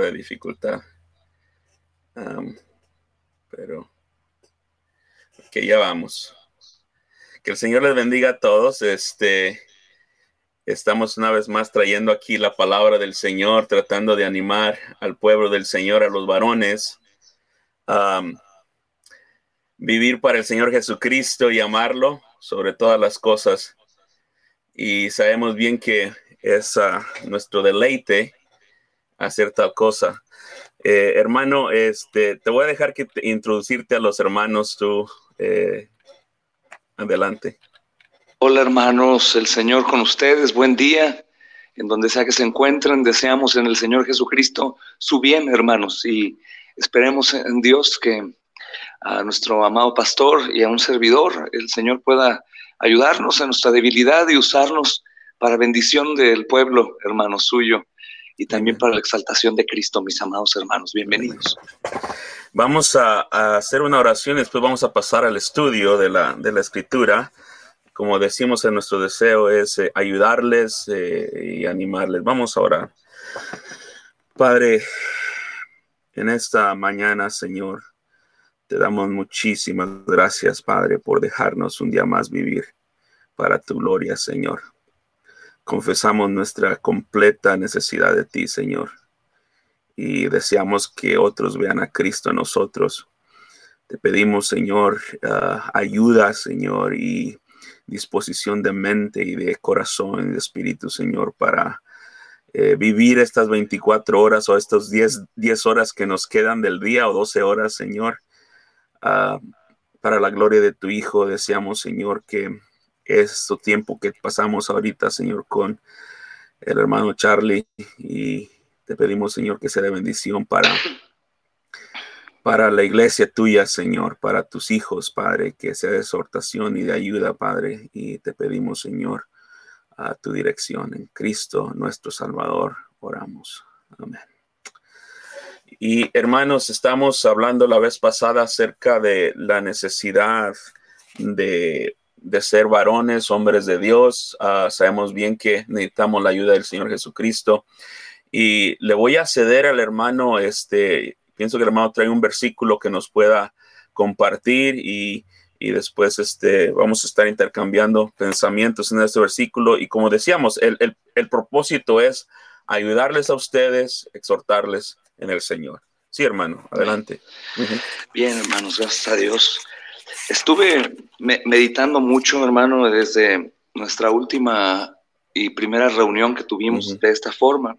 de dificultad. pero que ya vamos. Que el Señor les bendiga a todos. Este, estamos una vez más trayendo aquí la palabra del Señor, tratando de animar al pueblo del Señor, a los varones, vivir para el Señor Jesucristo y amarlo sobre todas las cosas. Y sabemos bien que es ah, nuestro deleite hacer tal cosa. Eh, hermano, este, te voy a dejar que introducirte a los hermanos tú. Eh, adelante. Hola hermanos, el Señor con ustedes, buen día. En donde sea que se encuentren, deseamos en el Señor Jesucristo su bien, hermanos, y esperemos en Dios que a nuestro amado pastor y a un servidor, el Señor pueda ayudarnos en nuestra debilidad y usarnos para bendición del pueblo, hermano suyo, y también para la exaltación de Cristo, mis amados hermanos. Bienvenidos. Vamos a, hacer una oración, después vamos a pasar al estudio de la, de la escritura. Como decimos en nuestro deseo es eh, ayudarles eh, y animarles. Vamos a orar. Padre, en esta mañana, Señor, te damos muchísimas gracias, Padre, por dejarnos un día más vivir para tu gloria, Señor. Confesamos nuestra completa necesidad de ti, Señor, y deseamos que otros vean a Cristo en nosotros. Te pedimos, Señor, ah, ayuda, Señor, y disposición de mente y de corazón y de espíritu, Señor, para eh, vivir estas 24 horas o estos 10, 10, horas que nos quedan del día o 12 horas, Señor. Ah, para la gloria de tu Hijo, deseamos, Señor, que este tiempo que pasamos ahorita, Señor, con el hermano Charlie y te pedimos, Señor, que sea de bendición para, para la iglesia tuya, Señor, para tus hijos, Padre, que sea de exhortación y de ayuda, Padre, y te pedimos, Señor, a tu dirección en Cristo, nuestro Salvador, oramos. Amén. Y hermanos, estamos hablando la vez pasada acerca de la necesidad de de ser varones, hombres de Dios. Ah, sabemos bien que necesitamos la ayuda del Señor Jesucristo. Y le voy a ceder al hermano, este, pienso que el hermano trae un versículo que nos pueda compartir y, después este, vamos a estar intercambiando pensamientos en este versículo. Y como decíamos, el, propósito es ayudarles a ustedes, exhortarles en el Señor. Sí, hermano, adelante. Bien, hermanos, gracias a Dios. Estuve meditando mucho, hermano, desde nuestra última y primera reunión que tuvimos de esta forma.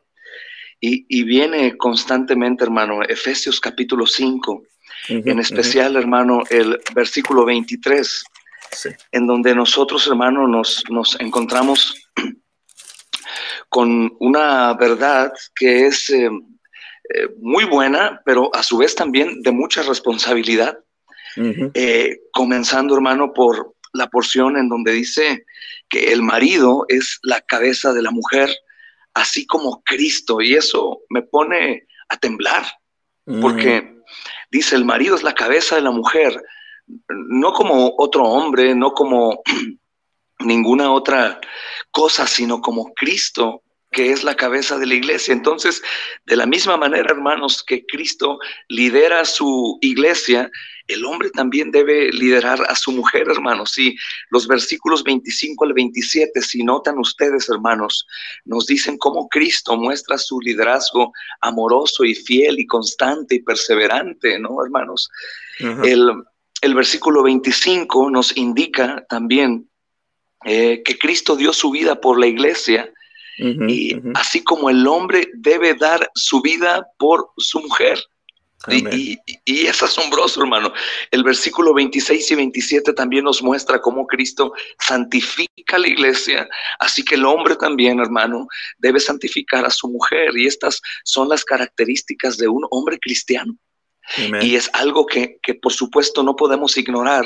Y, viene constantemente, hermano, Efesios capítulo 5, en especial, hermano, el versículo 23, en donde nosotros, hermano, nos, nos encontramos con una verdad que es eh, eh, muy buena, pero a su vez también de mucha responsabilidad. Eh, comenzando, hermano, por la porción en donde dice que el marido es la cabeza de la mujer, así como Cristo. Y eso me pone a temblar, porque dice, el marido es la cabeza de la mujer, no como otro hombre, no como ninguna otra cosa, sino como Cristo que es la cabeza de la iglesia. Entonces, de la misma manera, hermanos, que Cristo lidera su iglesia, el hombre también debe liderar a su mujer, hermanos. Y los versículos 25 al 27, si notan ustedes, hermanos, nos dicen cómo Cristo muestra su liderazgo amoroso y fiel y constante y perseverante, ¿no, hermanos? el, el, versículo 25 nos indica también eh, que Cristo dio su vida por la iglesia y así como el hombre debe dar su vida por su mujer. Y, es asombroso, hermano. El versículo 26 y 27 también nos muestra cómo Cristo santifica la iglesia. Así que el hombre también, hermano, debe santificar a su mujer. Y estas son las características de un hombre cristiano. Y es algo que, que, por supuesto, no podemos ignorar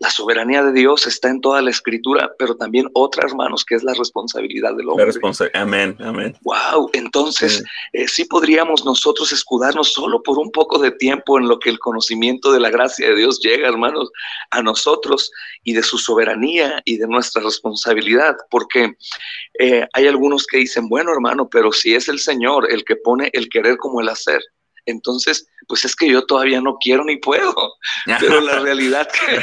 la soberanía de Dios está en toda la escritura, pero también otra, hermanos, que es la responsabilidad del hombre. amén, amén. Wow, entonces eh, sí. podríamos nosotros escudarnos solo por un poco de tiempo en lo que el conocimiento de la gracia de Dios llega, hermanos, a nosotros y de su soberanía y de nuestra responsabilidad, porque eh, hay algunos que dicen, bueno, hermano, pero si es el Señor el que pone el querer como el hacer, entonces, pues es que yo todavía no quiero ni puedo. Pero la realidad que,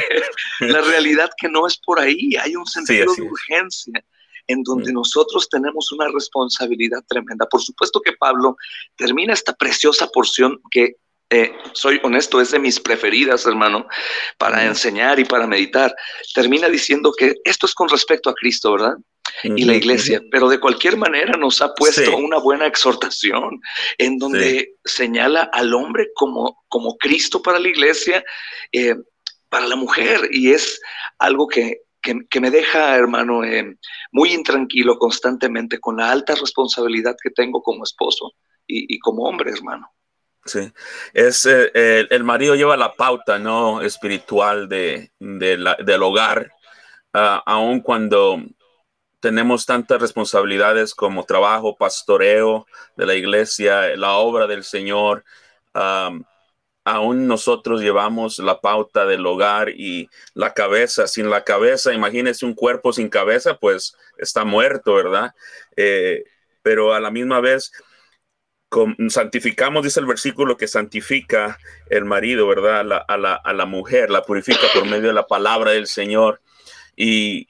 la realidad que no es por ahí, hay un sentido de urgencia en donde mm. nosotros tenemos una responsabilidad tremenda. Por supuesto que Pablo termina esta preciosa porción que, eh, soy honesto, es de mis preferidas, hermano, para enseñar y para meditar. Termina diciendo que esto es con respecto a Cristo, ¿verdad? Y la iglesia, pero de cualquier manera nos ha puesto una buena exhortación en donde señala al hombre como, como Cristo para la iglesia, eh, para la mujer, y es algo que, me deja, hermano, eh, muy intranquilo constantemente con la alta responsabilidad que tengo como esposo y, como hombre, hermano. Sí, es eh, el, marido lleva la pauta no espiritual de, del hogar, uh, aun cuando tenemos tantas responsabilidades como trabajo, pastoreo de la iglesia, la obra del Señor. aún nosotros llevamos la pauta del hogar y la cabeza. Sin la cabeza, imagínese un cuerpo sin cabeza, pues está muerto, ¿verdad? Eh, pero a la misma vez, santificamos, dice el versículo, que santifica el marido, ¿verdad? A la, a la mujer, la purifica por medio de la palabra del Señor. Y,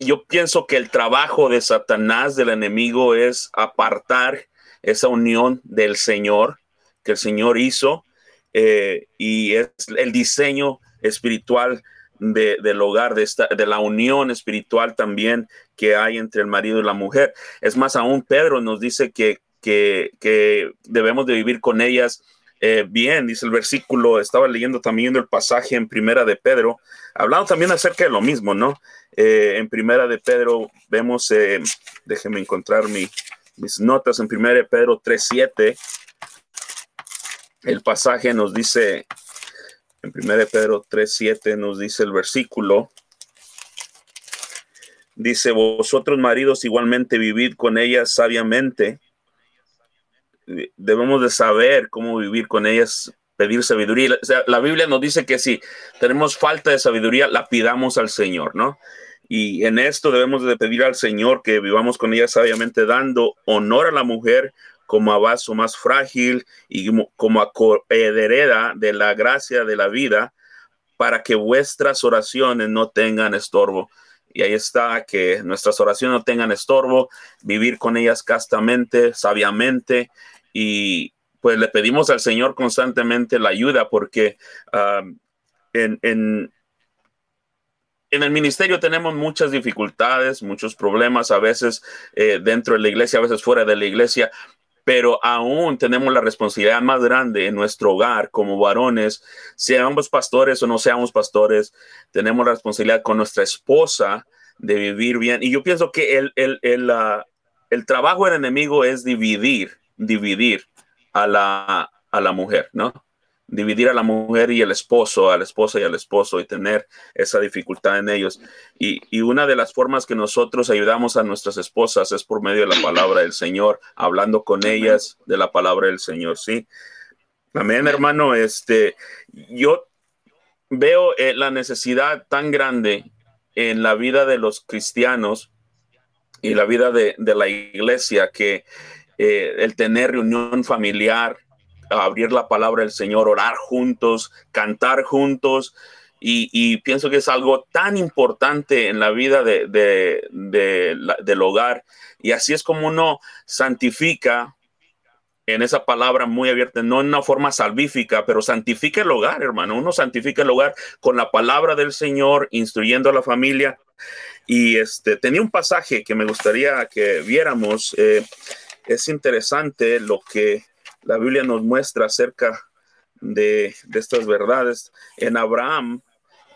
yo pienso que el trabajo de Satanás, del enemigo, es apartar esa unión del Señor que el Señor hizo eh, y es el diseño espiritual del hogar, de, esta, de la unión espiritual también que hay entre el marido y la mujer. Es más, aún Pedro nos dice que, que, que debemos de vivir con ellas eh, bien, dice el versículo, estaba leyendo también el pasaje en Primera de Pedro, hablando también acerca de lo mismo, ¿no? Eh, en Primera de Pedro vemos, eh, déjenme encontrar mis notas, en Primera de Pedro 3.7, el pasaje nos dice, en Primera de Pedro 3.7 nos dice el versículo, dice, vosotros maridos igualmente vivid con ellas sabiamente, debemos de saber cómo vivir con ellas, pedir sabiduría. la Biblia nos dice que si tenemos falta de sabiduría, la pidamos al Señor, ¿no? Y en esto debemos de pedir al Señor que vivamos con ella sabiamente, dando honor a la mujer como a vaso más frágil y como a hereda de la gracia de la vida, para que vuestras oraciones no tengan estorbo. Y ahí está, que nuestras oraciones no tengan estorbo, vivir con ellas castamente, sabiamente, y pues le pedimos al Señor constantemente la ayuda porque en, en, el ministerio tenemos muchas dificultades, muchos problemas, a veces eh, dentro de la iglesia, a veces fuera de la iglesia, pero aún tenemos la responsabilidad más grande en nuestro hogar como varones, seamos pastores o no seamos pastores, tenemos la responsabilidad con nuestra esposa de vivir bien. Y yo pienso que el, el, el, el trabajo del enemigo es dividir dividir a la, a la mujer, ¿no? Dividir a la mujer y el esposo, a la esposa y al esposo y tener esa dificultad en ellos. Y, y una de las formas que nosotros ayudamos a nuestras esposas es por medio de la palabra del Señor, hablando con ellas de la palabra del Señor, ¿sí? Amén, hermano. Este, yo veo eh, la necesidad tan grande en la vida de los cristianos y la vida de, de la iglesia que eh, el tener reunión familiar, abrir la palabra del Señor, orar juntos, cantar juntos. Y, pienso que es algo tan importante en la vida de, del hogar. Y así es como uno santifica en esa palabra muy abierta, no en una forma salvífica, pero santifica el hogar, hermano. Uno santifica el hogar con la palabra del Señor, instruyendo a la familia. Y este tenía un pasaje que me gustaría que viéramos. Eh, es interesante lo que la Biblia nos muestra acerca de, estas verdades. En Abraham,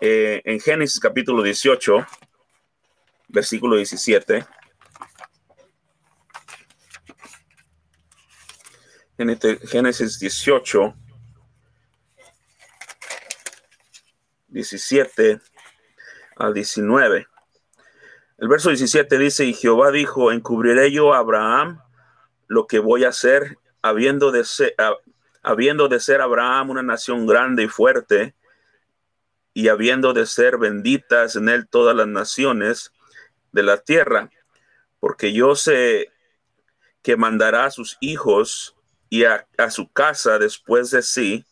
eh, en Génesis capítulo 18, versículo 17. Génesis 18, 17 al 19. El verso 17 dice, y Jehová dijo, encubriré yo a Abraham lo que voy a hacer, habiendo de ser, habiendo de ser Abraham una nación grande y fuerte, y habiendo de ser benditas en él todas las naciones de la tierra, porque yo sé que mandará a sus hijos y a, su casa después de sí,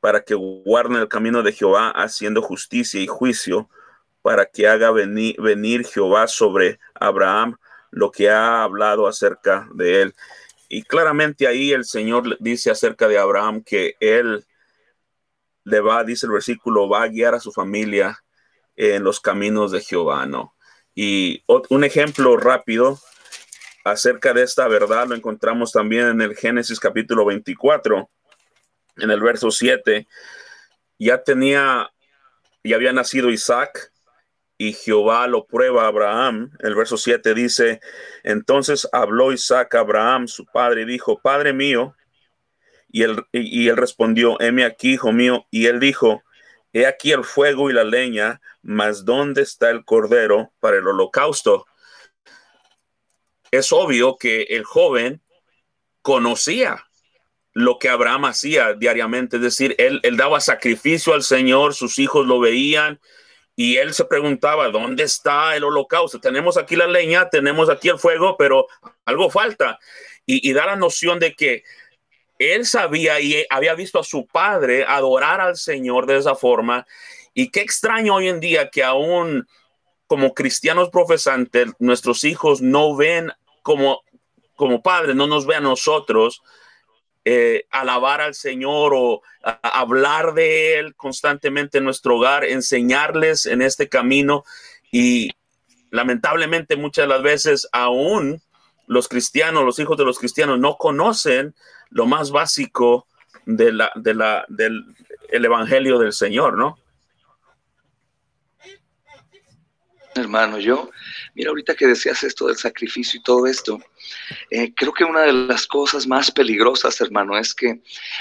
para que guarden el camino de Jehová, haciendo justicia y juicio, para que haga venir, venir Jehová sobre Abraham lo que ha hablado acerca de él. Y claramente ahí el Señor dice acerca de Abraham que él le va, dice el versículo, va a guiar a su familia en los caminos de Jehová, ¿no? Y un ejemplo rápido acerca de esta verdad lo encontramos también en el Génesis capítulo 24, en el verso 7. Ya tenía, ya había nacido Isaac y Jehová lo prueba a Abraham. El verso 7 dice, entonces habló Isaac a Abraham, su padre, y dijo, Padre mío, y él, y él respondió, heme aquí, hijo mío. Y él dijo, he aquí el fuego y la leña, mas ¿dónde está el cordero para el holocausto? Es obvio que el joven conocía lo que Abraham hacía diariamente, es decir, él, él daba sacrificio al Señor, sus hijos lo veían, y él se preguntaba, ¿dónde está el holocausto? Tenemos aquí la leña, tenemos aquí el fuego, pero algo falta. Y, da la noción de que él sabía y había visto a su padre adorar al Señor de esa forma. Y qué extraño hoy en día que aún como cristianos profesantes, nuestros hijos no ven como, como padres, no nos ven a nosotros eh, alabar al Señor o hablar de Él constantemente en nuestro hogar, enseñarles en este camino. Y lamentablemente muchas de las veces aún los cristianos, los hijos de los cristianos, no conocen lo más básico de la, de la, del el evangelio del Señor, ¿no? Hermano, yo, mira, ahorita que decías esto del sacrificio y todo esto, eh, creo que una de las cosas más peligrosas, hermano, es que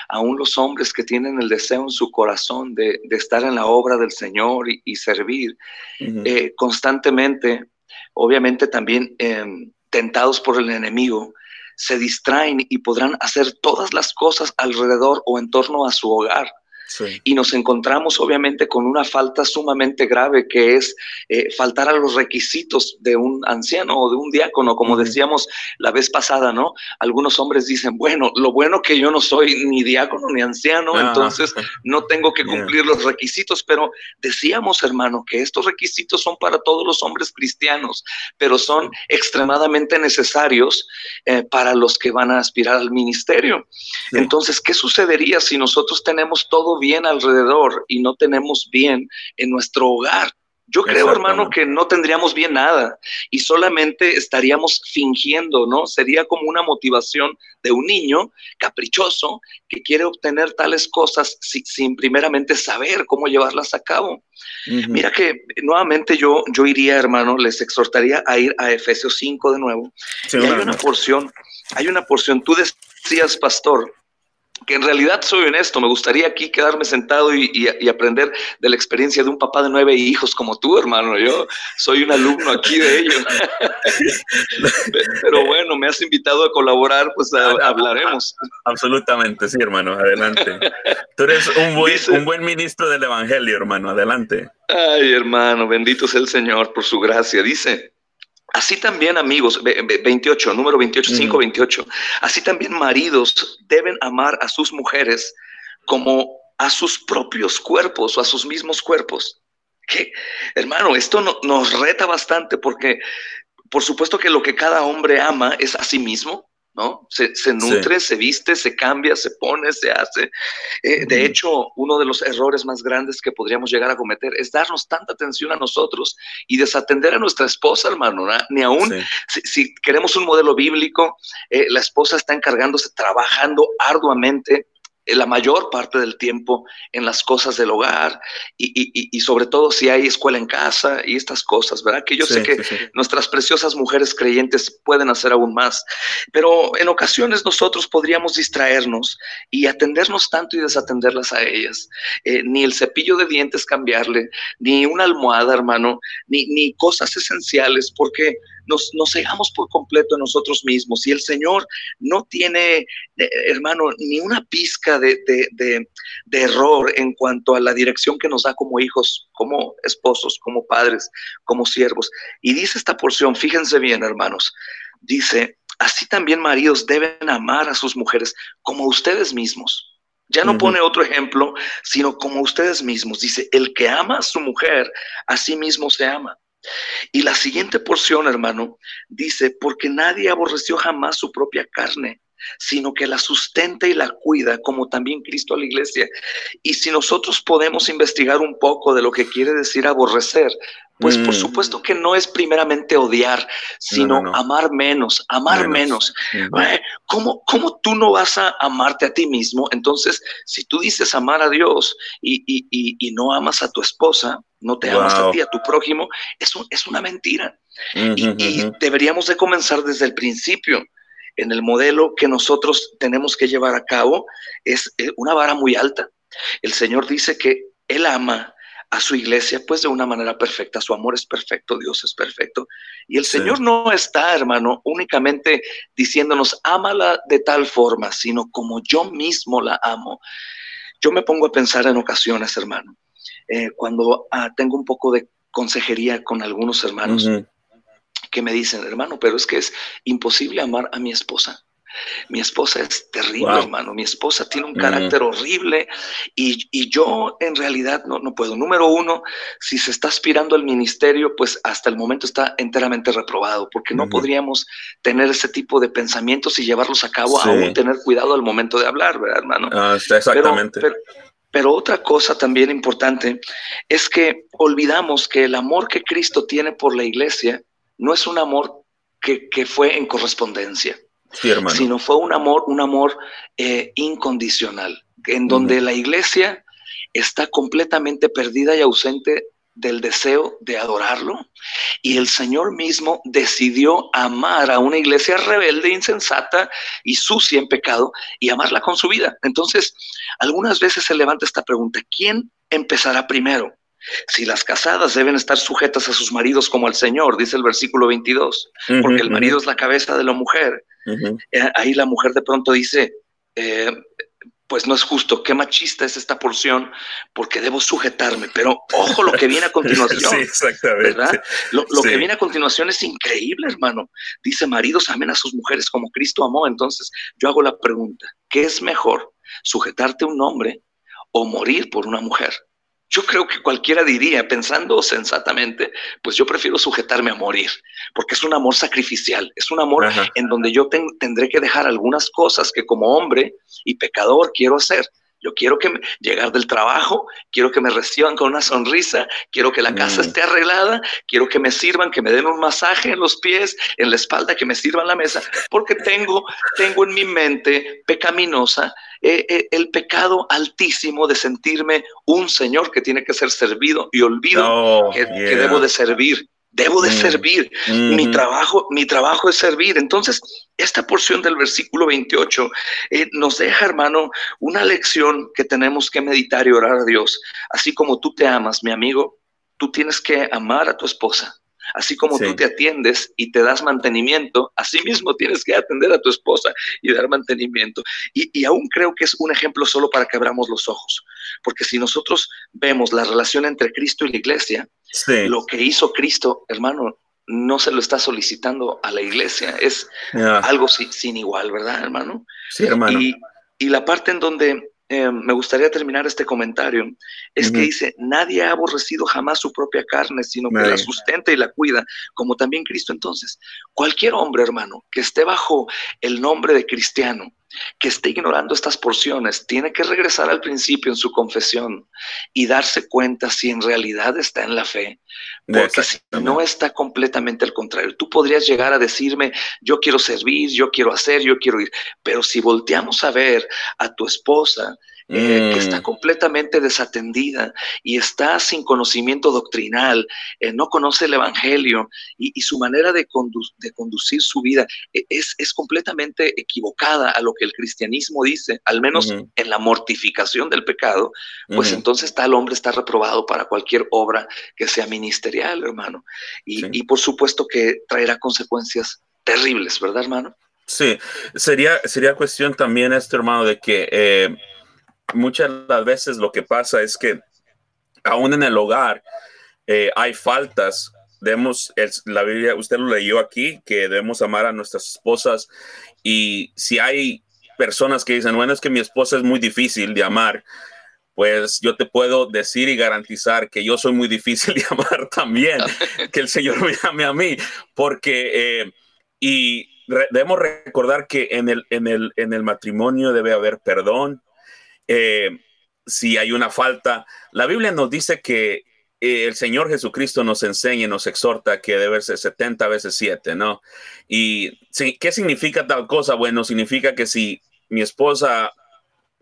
aún los hombres que tienen el deseo en su corazón de, estar en la obra del Señor y, servir eh, constantemente, obviamente también em, tentados por el enemigo, se distraen y podrán hacer todas las cosas alrededor o en torno a su hogar y nos encontramos obviamente con una falta sumamente grave que es eh, faltar a los requisitos de un anciano o de un diácono, como decíamos la vez pasada, ¿no? Algunos hombres dicen, bueno, lo bueno que yo no soy ni diácono ni anciano, ah. entonces no tengo que cumplir los requisitos, pero decíamos, hermano, que estos requisitos son para todos los hombres cristianos, pero son extremadamente necesarios eh, para los que van a aspirar al ministerio. Entonces, ¿qué sucedería si nosotros tenemos todo bien alrededor y no tenemos bien en nuestro hogar. Yo creo, hermano, que no tendríamos bien nada y solamente estaríamos fingiendo, ¿no? Sería como una motivación de un niño caprichoso que quiere obtener tales cosas sin, primeramente saber cómo llevarlas a cabo. Mira que nuevamente yo, yo iría, hermano, les exhortaría a ir a Efesios 5 de nuevo. y hay una porción, hay una porción, tú decías, pastor, que en realidad soy honesto, me gustaría aquí quedarme sentado y, aprender de la experiencia de un papá de nueve hijos como tú, hermano. Yo soy un alumno aquí de ellos. Pero bueno, me has invitado a colaborar, pues hablaremos. Absolutamente, sí, hermano, adelante. Tú eres un buen, un buen ministro del Evangelio, hermano, adelante. Ay, hermano, bendito sea el Señor por su gracia. Dice, Así también, amigos, 28, número 28, 5, 28. Así también maridos deben amar a sus mujeres como a sus propios cuerpos o a sus mismos cuerpos. Que, hermano, esto nos reta bastante porque, por supuesto que lo que cada hombre ama es a sí mismo, ¿no? Se, nutre, se viste, se cambia, se pone, se hace. Eh, de hecho, uno de los errores más grandes que podríamos llegar a cometer es darnos tanta atención a nosotros y desatender a nuestra esposa, hermano. Ni aún, si, queremos un modelo bíblico, eh, la esposa está encargándose, trabajando arduamente la mayor parte del tiempo en las cosas del hogar y, sobre todo si hay escuela en casa y estas cosas, ¿verdad? Que yo sé que nuestras preciosas mujeres creyentes pueden hacer aún más, pero en ocasiones nosotros podríamos distraernos y atendernos tanto y desatenderlas a ellas. Eh, ni el cepillo de dientes cambiarle, ni una almohada, hermano, ni, ni cosas esenciales, porque nos, nos cegamos por completo en nosotros mismos y el Señor no tiene, eh, hermano, ni una pizca de, de, error en cuanto a la dirección que nos da como hijos, como esposos, como padres, como siervos. Y dice esta porción, fíjense bien, hermanos, dice, así también maridos deben amar a sus mujeres como ustedes mismos. Ya no pone otro ejemplo, sino como ustedes mismos. Dice, el que ama a su mujer, a sí mismo se ama. Y la siguiente porción, hermano, dice, porque nadie aborreció jamás su propia carne, sino que la sustenta y la cuida, como también Cristo a la iglesia. Y si nosotros podemos investigar un poco de lo que quiere decir aborrecer, pues por mm. supuesto que no es primeramente odiar, sino amar menos, amar menos. ¿Cómo, ¿Cómo, tú no vas a amarte a ti mismo? Entonces, si tú dices amar a Dios y, y, no amas a tu esposa, no te amas a ti, a tu prójimo, es, es una mentira. y, deberíamos de comenzar desde el principio. En el modelo que nosotros tenemos que llevar a cabo es eh, una vara muy alta. El Señor dice que Él ama a su iglesia, pues de una manera perfecta. Su amor es perfecto, Dios es perfecto. Y el Señor no está, hermano, únicamente diciéndonos, ámala de tal forma, sino como yo mismo la amo. Yo me pongo a pensar en ocasiones, hermano, eh, cuando ah, tengo un poco de consejería con algunos hermanos que me dicen, hermano, pero es que es imposible amar a mi esposa. Mi esposa es terrible, hermano. Mi esposa tiene un carácter horrible y, yo en realidad no, no puedo. Número uno, si se está aspirando al ministerio, pues hasta el momento está enteramente reprobado, porque no podríamos tener ese tipo de pensamientos y llevarlos a cabo, aún tener cuidado al momento de hablar, ¿verdad, hermano? Ah, exactamente. pero otra cosa también importante es que olvidamos que el amor que Cristo tiene por la iglesia no es un amor que, que fue en correspondencia sino fue un amor, un amor eh, incondicional, en donde la iglesia está completamente perdida y ausente del deseo de adorarlo. Y el Señor mismo decidió amar a una iglesia rebelde, insensata y sucia en pecado y amarla con su vida. Entonces, algunas veces se levanta esta pregunta, ¿quién empezará primero? Si las casadas deben estar sujetas a sus maridos como al Señor, dice el versículo 22, porque el marido es la cabeza de la mujer. Eh, ahí la mujer de pronto dice, eh, pues no es justo, qué machista es esta porción, porque debo sujetarme. Pero ojo lo que viene a continuación. sí, exactamente. ¿verdad? Lo, que viene a continuación es increíble, hermano. Dice, maridos amen a sus mujeres como Cristo amó. Entonces yo hago la pregunta, ¿qué es mejor? ¿Sujetarte a un hombre o morir por una mujer? Yo creo que cualquiera diría, pensando sensatamente, pues yo prefiero sujetarme a morir, porque es un amor sacrificial, es un amor en donde yo tendré que dejar algunas cosas que como hombre y pecador quiero hacer. Yo quiero que llegar del trabajo, quiero que me reciban con una sonrisa, quiero que la casa mm. esté arreglada, quiero que me sirvan, que me den un masaje en los pies, en la espalda, que me sirvan la mesa, porque tengo, tengo en mi mente pecaminosa eh, eh, el pecado altísimo de sentirme un Señor que tiene que ser servido y olvido oh, que, debo de servir. Debo de mm. servir. Mi trabajo, mi trabajo es servir. Entonces, esta porción del versículo 28 eh, nos deja, hermano, una lección que tenemos que meditar y orar a Dios. Así como tú te amas, mi amigo, tú tienes que amar a tu esposa. Así como tú te atiendes y te das mantenimiento, así mismo tienes que atender a tu esposa y dar mantenimiento. Y, aún creo que es un ejemplo solo para que abramos los ojos, porque si nosotros vemos la relación entre Cristo y la iglesia, lo que hizo Cristo, hermano, no se lo está solicitando a la iglesia, es algo sin, igual, ¿verdad, hermano? Sí, hermano. Y, y la parte en donde eh, me gustaría terminar este comentario, es que dice, nadie ha aborrecido jamás su propia carne, sino que la sustenta y la cuida, como también Cristo. Entonces, cualquier hombre, hermano, que esté bajo el nombre de cristiano, que esté ignorando estas porciones tiene que regresar al principio en su confesión y darse cuenta si en realidad está en la fe. Porque si no está completamente al contrario, tú podrías llegar a decirme, yo quiero servir, yo quiero hacer, yo quiero ir, pero si volteamos a ver a tu esposa eh, que está mm. completamente desatendida y está sin conocimiento doctrinal, eh, no conoce el Evangelio y, su manera de, de, conducir su vida e, es, es, completamente equivocada a lo que el cristianismo dice, al menos en la mortificación del pecado, pues entonces tal hombre está reprobado para cualquier obra que sea ministerial, hermano. Y, y por supuesto que traerá consecuencias terribles, ¿verdad, hermano? Sí, sería, sería cuestión también, este hermano, de que eh, muchas las veces lo que pasa es que aún en el hogar eh, hay faltas. Debemos, la Biblia, usted lo leyó aquí, que debemos amar a nuestras esposas y si hay personas que dicen, bueno, es que mi esposa es muy difícil de amar, pues yo te puedo decir y garantizar que yo soy muy difícil de amar también, que el Señor me ame a mí, porque, eh, y debemos recordar que en el, en, el, en el matrimonio debe haber perdón, eh, si hay una falta. La Biblia nos dice que eh, el Señor Jesucristo nos enseña y nos exhorta que debe ser 70 veces 7, ¿no? Y ¿qué significa tal cosa? Bueno, significa que si mi esposa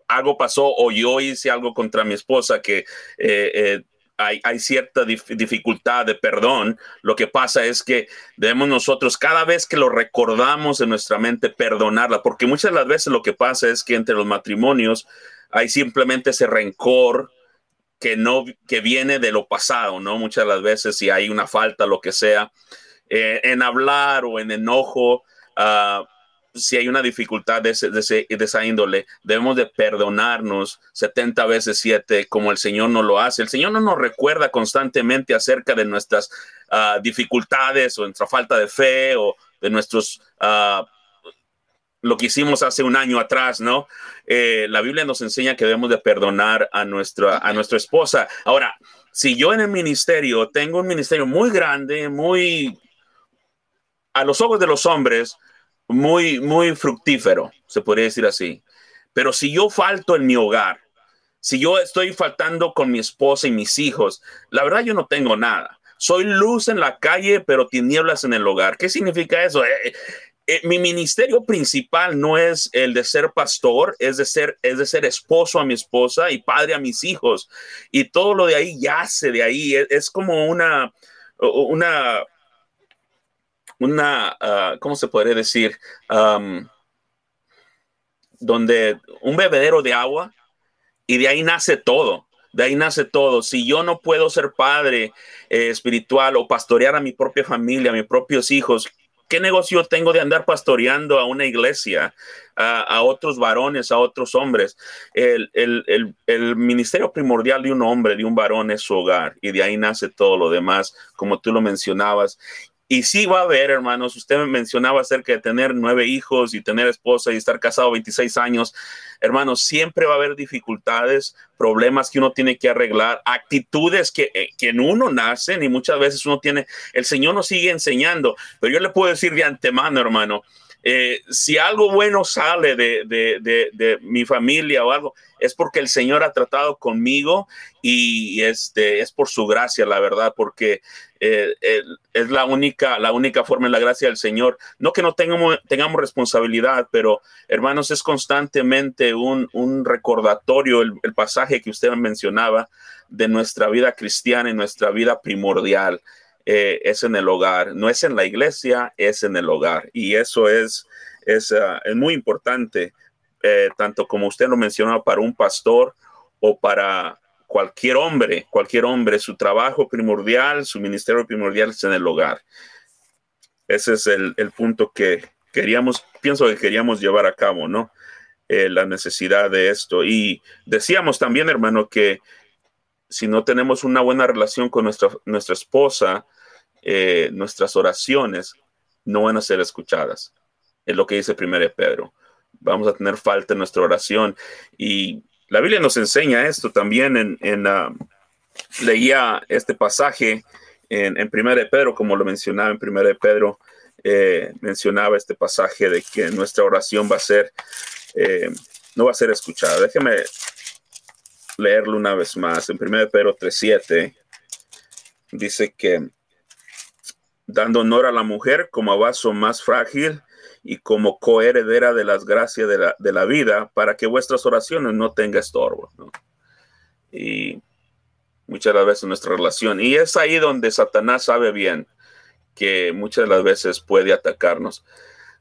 algo pasó o yo hice algo contra mi esposa que eh, hay, cierta dificultad de perdón, lo que pasa es que debemos nosotros cada vez que lo recordamos en nuestra mente perdonarla, porque muchas de las veces lo que pasa es que entre los matrimonios hay simplemente ese rencor que no que viene de lo pasado, ¿no? Muchas de las veces si hay una falta, lo que sea, eh, en hablar o en enojo, uh, si hay una dificultad de, de, esa índole, debemos de perdonarnos 70 veces 7 como el Señor nos lo hace. El Señor no nos recuerda constantemente acerca de nuestras uh, dificultades o nuestra falta de fe o de nuestros... Uh, lo que hicimos hace un año atrás, ¿no? Eh, la Biblia nos enseña que debemos de perdonar a nuestra, a nuestra esposa. Ahora, si yo en el ministerio tengo un ministerio muy grande, muy, a los ojos de los hombres, muy, muy fructífero, se podría decir así. Pero si yo falto en mi hogar, si yo estoy faltando con mi esposa y mis hijos, la verdad yo no tengo nada. Soy luz en la calle, pero tinieblas en el hogar. ¿Qué significa eso? Eh, eh, mi ministerio principal no es el de ser pastor, es de ser, es de ser esposo a mi esposa y padre a mis hijos. Y todo lo de ahí yace de ahí. Es, como una, una, una, ah, ¿cómo se podría decir? donde un bebedero de agua y de ahí nace todo. De ahí nace todo. Si yo no puedo ser padre eh, espiritual o pastorear a mi propia familia, a mis propios hijos, ¿Qué negocio tengo de andar pastoreando a una iglesia, a, otros varones, a otros hombres? El, el, ministerio primordial de un hombre, de un varón, es su hogar y de ahí nace todo lo demás, como tú lo mencionabas. Y sí va a haber, hermanos, usted mencionaba acerca de tener nueve hijos y tener esposa y estar casado 26 años. Hermanos, siempre va a haber dificultades, problemas que uno tiene que arreglar, actitudes que, eh, que en uno nacen y muchas veces uno tiene, el Señor nos sigue enseñando, pero yo le puedo decir de antemano, hermano, eh, si algo bueno sale de, de, de, mi familia o algo, es porque el Señor ha tratado conmigo y este, es por su gracia, la verdad, porque eh, es la única, la única forma en la gracia del Señor. No que no tengamos, tengamos responsabilidad, pero hermanos, es constantemente un, un recordatorio, el, pasaje que usted mencionaba de nuestra vida cristiana y nuestra vida primordial. Eh, es en el hogar, no es en la iglesia, es en el hogar. Y eso es, es, ah, es muy importante, eh, tanto como usted lo mencionó, para un pastor o para cualquier hombre, cualquier hombre, su trabajo primordial, su ministerio primordial es en el hogar. Ese es el, el punto que queríamos, pienso que queríamos llevar a cabo, ¿no? Eh, la necesidad de esto. Y decíamos también, hermano, que si no tenemos una buena relación con nuestra, nuestra esposa, eh, nuestras oraciones no van a ser escuchadas. Es lo que dice primero Pedro. Vamos a tener falta en nuestra oración. Y la Biblia nos enseña esto también en, uh, leía este pasaje en, en de Pedro, como lo mencionaba en primera de Pedro, eh, mencionaba este pasaje de que nuestra oración va a ser eh, no va a ser escuchada. Déjeme leerlo una vez más. En 1 Pedro 3.7 dice que dando honor a la mujer como a vaso más frágil y como coheredera de las gracias de la, de la vida, para que vuestras oraciones no tengan estorbo. Y muchas de las veces nuestra relación, y es ahí donde Satanás sabe bien que muchas de las veces puede atacarnos.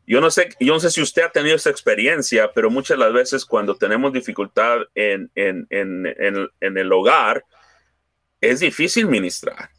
Yo no sé, yo no sé si usted ha tenido esa experiencia, pero muchas de las veces cuando tenemos dificultad en, en, en, en el hogar, es difícil ministrar.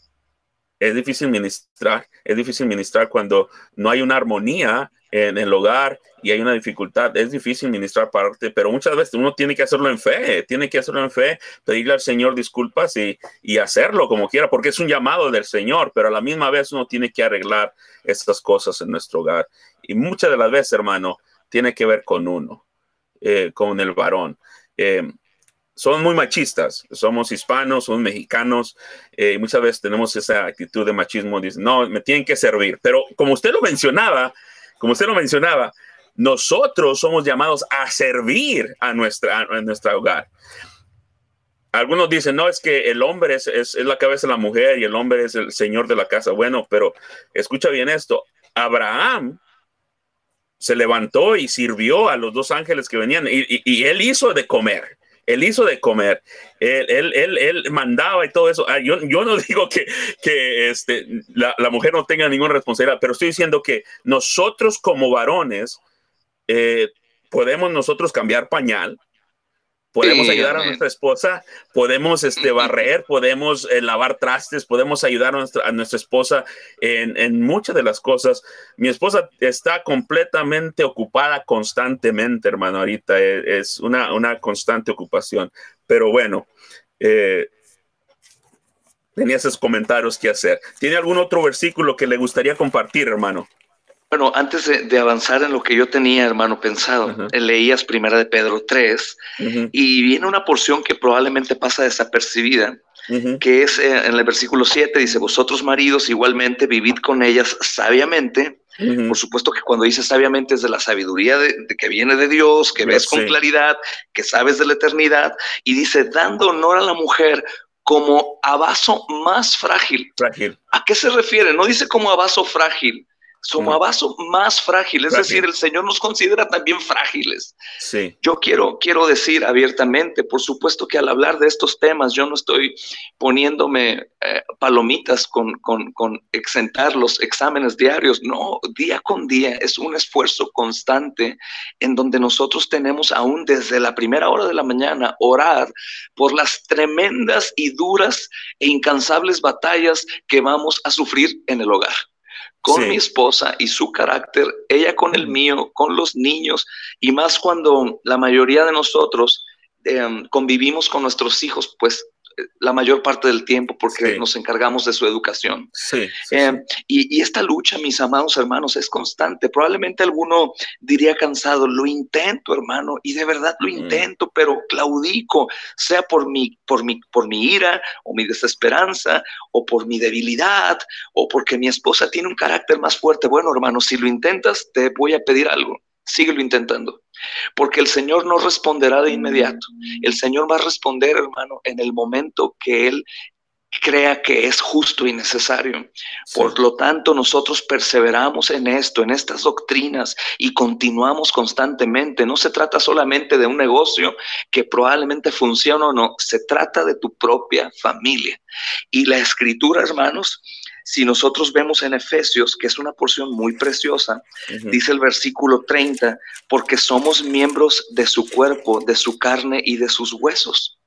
Es difícil ministrar, es difícil ministrar cuando no hay una armonía en el hogar y hay una dificultad, es difícil ministrar parte, pero muchas veces uno tiene que hacerlo en fe, tiene que hacerlo en fe, pedirle al Señor disculpas y, y hacerlo como quiera, porque es un llamado del Señor, pero a la misma vez uno tiene que arreglar estas cosas en nuestro hogar. Y muchas de las veces, hermano, tiene que ver con uno, eh, con el varón. Eh, son muy machistas, somos hispanos, somos mexicanos, eh, muchas veces tenemos esa actitud de machismo, dicen, no, me tienen que servir, pero como usted lo mencionaba, como usted lo mencionaba, nosotros somos llamados a servir a nuestra, nuestra hogar. Algunos dicen, no, es que el hombre es, es, la cabeza de la mujer y el hombre es el señor de la casa. Bueno, pero escucha bien esto. Abraham se levantó y sirvió a los dos ángeles que venían y él hizo de comer él hizo de comer, él, él, él, mandaba y todo eso. Ah, yo, yo no digo que, que este, la, la, mujer no tenga ninguna responsabilidad, pero estoy diciendo que nosotros como varones eh, podemos nosotros cambiar pañal, podemos ayudar a nuestra esposa, podemos este, barrer, podemos eh, lavar trastes, podemos ayudar a nuestra, a nuestra esposa en, en, muchas de las cosas. Mi esposa está completamente ocupada constantemente, hermano, ahorita eh, es, una, una, constante ocupación. Pero bueno, eh, tenía esos comentarios que hacer. ¿Tiene algún otro versículo que le gustaría compartir, hermano? Bueno, antes de, avanzar en lo que yo tenía, hermano, pensado, leías primera de Pedro 3 y viene una porción que probablemente pasa desapercibida, que es eh, en el versículo 7, dice, vosotros maridos igualmente vivid con ellas sabiamente. Por supuesto que cuando dice sabiamente es de la sabiduría de, que viene de Dios, que ves con claridad, que sabes de la eternidad, y dice, dando honor a la mujer como a vaso más frágil. frágil. ¿A qué se refiere? No dice como a vaso frágil, somos vaso más frágil, es decir, el Señor nos considera también frágiles. Sí. Yo quiero, quiero decir abiertamente, por supuesto que al hablar de estos temas, yo no estoy poniéndome eh, palomitas con, con, con, exentar los exámenes diarios, no, día con día es un esfuerzo constante en donde nosotros tenemos aún desde la primera hora de la mañana orar por las tremendas y duras e incansables batallas que vamos a sufrir en el hogar con mi esposa y su carácter, ella con el mío, con los niños, y más cuando la mayoría de nosotros em, convivimos con nuestros hijos, pues la mayor parte del tiempo porque nos encargamos de su educación. Sí, eh, y, esta lucha, mis amados hermanos, es constante. Probablemente alguno diría cansado, lo intento, hermano, y de verdad lo mm. intento, pero claudico, sea por mi, por, mi, por mi ira o mi desesperanza o por mi debilidad o porque mi esposa tiene un carácter más fuerte. Bueno, hermano, si lo intentas, te voy a pedir algo. Síguelo intentando. Porque el Señor no responderá de inmediato. El Señor va a responder, hermano, en el momento que Él crea que es justo y necesario. Por lo tanto, nosotros perseveramos en esto, en estas doctrinas y continuamos constantemente. No se trata solamente de un negocio que probablemente funcione o no, se trata de tu propia familia. Y la escritura, hermanos, si nosotros vemos en Efesios, que es una porción muy preciosa, dice el versículo 30, porque somos miembros de su cuerpo, de su carne y de sus huesos.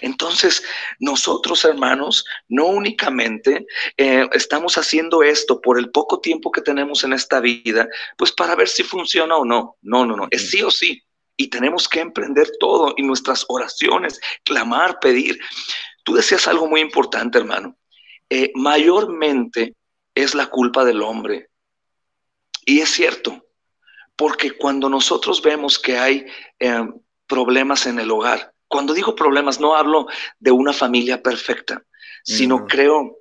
Entonces, nosotros, hermanos, no únicamente eh, estamos haciendo esto por el poco tiempo que tenemos en esta vida, pues para ver si funciona o no. No, no, no, es sí o sí. Y tenemos que emprender todo y nuestras oraciones, clamar, pedir. Tú decías algo muy importante, hermano. Eh, mayormente es la culpa del hombre. Y es cierto, porque cuando nosotros vemos que hay eh, problemas en el hogar, cuando digo problemas no hablo de una familia perfecta, sino creo,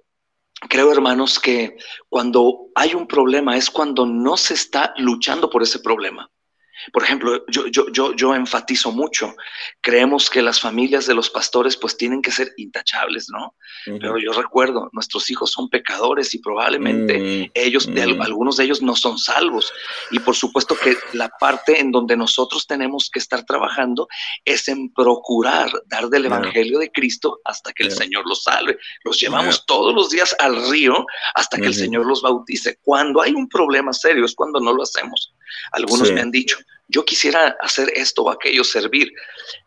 creo hermanos que cuando hay un problema es cuando no se está luchando por ese problema. Por ejemplo, yo, yo, yo, yo enfatizo mucho, creemos que las familias de los pastores pues tienen que ser intachables, ¿no? Pero yo recuerdo, nuestros hijos son pecadores y probablemente mm, ellos, mm. algunos de ellos no son salvos. Y por supuesto que la parte en donde nosotros tenemos que estar trabajando es en procurar dar del Evangelio de Cristo hasta que el Señor los salve. Los llevamos todos los días al río hasta que el Señor los bautice. Cuando hay un problema serio es cuando no lo hacemos. Algunos me han dicho, yo quisiera hacer esto o aquello, servir.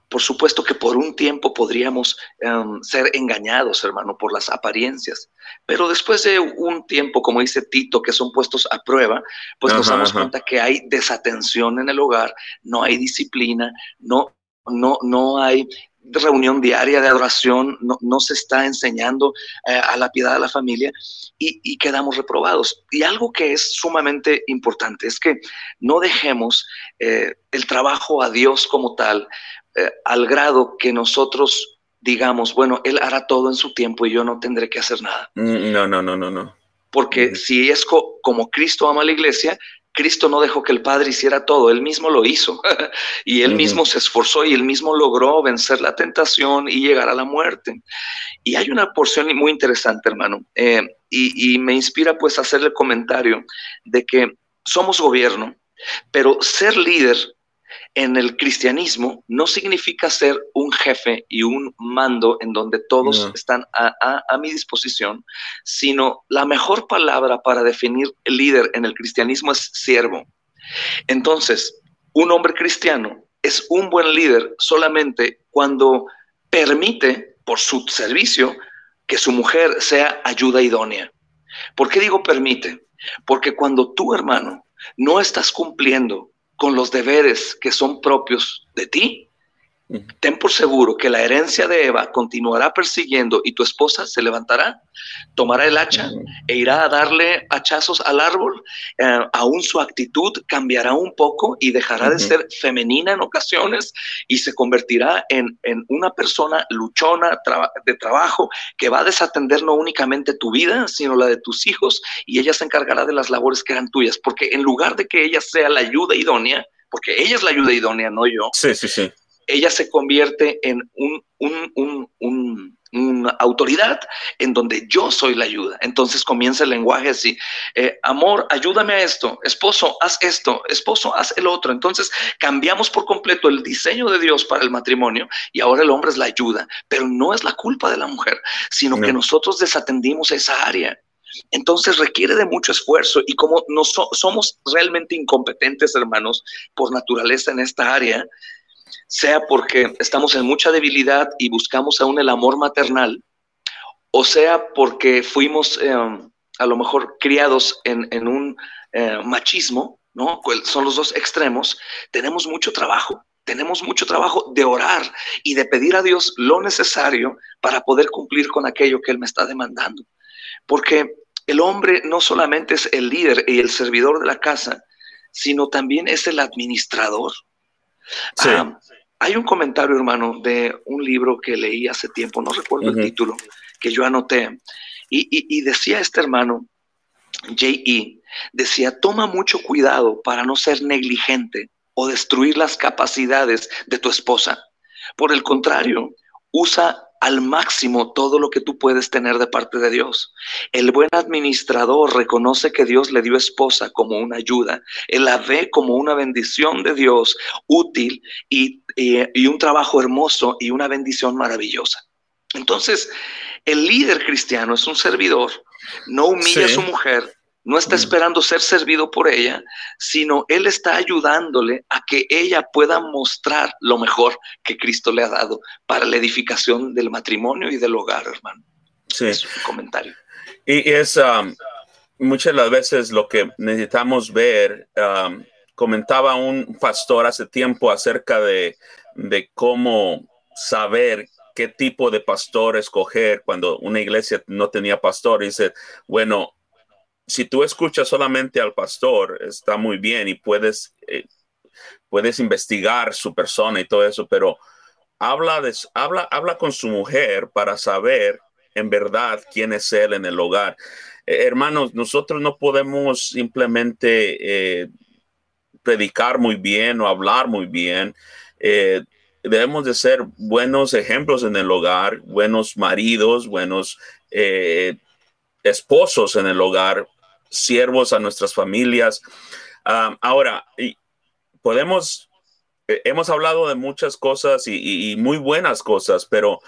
Por supuesto que por un tiempo podríamos em, ser engañados, hermano, por las apariencias, pero después de un tiempo, como dice Tito, que son puestos a prueba, pues nos damos cuenta que hay desatención en el hogar, no hay disciplina, no, no, no hay reunión diaria de adoración, no, se está enseñando eh, a la piedad de la familia y, quedamos reprobados. Y algo que es sumamente importante es que no dejemos eh, el trabajo a Dios como tal eh, al grado que nosotros digamos, bueno, Él hará todo en su tiempo y yo no tendré que hacer nada. Mm, no, no, no, no, no. Porque si es como Cristo ama a la iglesia, Cristo no dejó que el Padre hiciera todo, Él mismo lo hizo y Él mismo se esforzó y Él mismo logró vencer la tentación y llegar a la muerte. Y hay una porción muy interesante, hermano, eh, y, y me inspira pues a hacer el comentario de que somos gobierno, pero ser líder en el cristianismo no significa ser un jefe y un mando en donde todos están a, mi disposición, sino la mejor palabra para definir el líder en el cristianismo es siervo. Entonces, un hombre cristiano es un buen líder solamente cuando permite por su servicio que su mujer sea ayuda idónea. ¿Por qué digo permite? Porque cuando tú, hermano, no estás cumpliendo con los deberes que son propios de ti, ten por seguro que la herencia de Eva continuará persiguiendo y tu esposa se levantará, tomará el hacha e irá a darle hachazos al árbol. Eh, aún su actitud cambiará un poco y dejará de ser femenina en ocasiones y se convertirá en, una persona luchona de trabajo que va a desatender no únicamente tu vida, sino la de tus hijos y ella se encargará de las labores que eran tuyas, porque en lugar de que ella sea la ayuda idónea, porque ella es la ayuda idónea, no yo. Sí, sí, sí ella se convierte en una autoridad en donde yo soy la ayuda. Entonces comienza el lenguaje así, eh, amor, ayúdame a esto, esposo, haz esto, esposo, haz el otro. Entonces cambiamos por completo el diseño de Dios para el matrimonio y ahora el hombre es la ayuda, pero no es la culpa de la mujer, sino que nosotros desatendimos esa área. Entonces requiere de mucho esfuerzo y como no somos realmente incompetentes, hermanos, por naturaleza en esta área, sea porque estamos en mucha debilidad y buscamos aún el amor maternal, o sea porque fuimos eh, a lo mejor criados en, un eh, machismo, ¿no? Son los dos extremos, tenemos mucho trabajo, tenemos mucho trabajo de orar y de pedir a Dios lo necesario para poder cumplir con aquello que Él me está demandando. Porque el hombre no solamente es el líder y el servidor de la casa, sino también es el administrador. Sí. Hay un comentario, hermano, de un libro que leí hace tiempo, no recuerdo el título, que yo anoté, y, decía este hermano, J.E., decía, toma mucho cuidado para no ser negligente o destruir las capacidades de tu esposa. Por el contrario, usa al máximo todo lo que tú puedes tener de parte de Dios. El buen administrador reconoce que Dios le dio esposa como una ayuda. Él la ve como una bendición de Dios útil y, un trabajo hermoso y una bendición maravillosa. Entonces, el líder cristiano es un servidor, no humilla a su mujer, no está mm. esperando ser servido por ella, sino Él está ayudándole a que ella pueda mostrar lo mejor que Cristo le ha dado para la edificación del matrimonio y del hogar, hermano. Sí. Es un comentario. Y es um, muchas de las veces lo que necesitamos ver. Um, comentaba un pastor hace tiempo acerca de, de cómo saber qué tipo de pastor escoger cuando una iglesia no tenía pastor. dice, bueno, si tú escuchas solamente al pastor, está muy bien y puedes, eh, puedes investigar su persona y todo eso, pero habla, habla, habla con su mujer para saber en verdad quién es él en el hogar. Eh, hermanos, nosotros no podemos simplemente eh, predicar muy bien o hablar muy bien. Debemos de ser buenos ejemplos en el hogar, buenos maridos, buenos esposos en el hogar, siervos a nuestras familias. Ah, ahora, podemos, eh, hemos hablado de muchas cosas y, muy buenas cosas, pero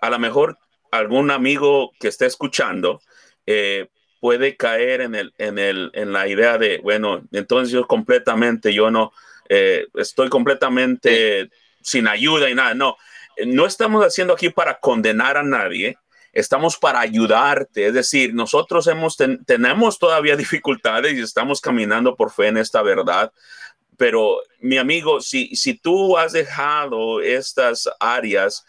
a lo mejor algún amigo que esté escuchando eh, puede caer en, el, en, el, en la idea de, bueno, entonces yo completamente, yo no, estoy completamente sin ayuda y nada. No, no estamos haciendo aquí para condenar a nadie. Estamos para ayudarte. Es decir, nosotros hemos tenemos todavía dificultades y estamos caminando por fe en esta verdad. Pero mi amigo, si, si tú has dejado estas áreas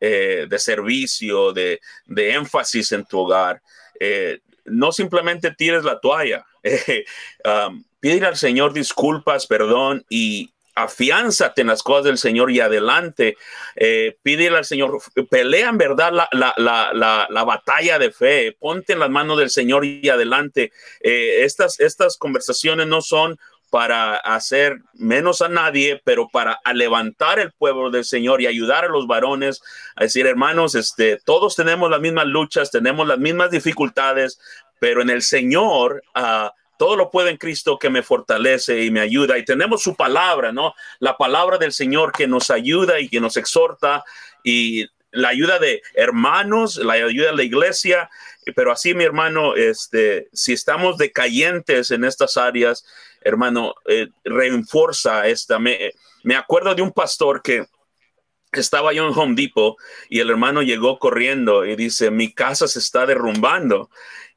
eh, de servicio, de, énfasis en tu hogar, eh, no simplemente tires la toalla. Eh, um, pide al Señor disculpas, perdón y, afiánzate en las cosas del Señor y adelante. Eh, pídele al Señor, pelea en verdad la, batalla de fe, ponte en las manos del Señor y adelante. Eh, estas, estas conversaciones no son para hacer menos a nadie, pero para levantar el pueblo del Señor y ayudar a los varones a decir, hermanos, este, todos tenemos las mismas luchas, tenemos las mismas dificultades, pero en el Señor... Uh, todo lo puede en Cristo que me fortalece y me ayuda. Y tenemos su palabra, ¿no? La palabra del Señor que nos ayuda y que nos exhorta y la ayuda de hermanos, la ayuda de la iglesia. Pero así, mi hermano, este, si estamos decayentes en estas áreas, hermano, eh, esta. Me, me acuerdo de un pastor que estaba yo en Home Depot y el hermano llegó corriendo y dice, mi casa se está derrumbando.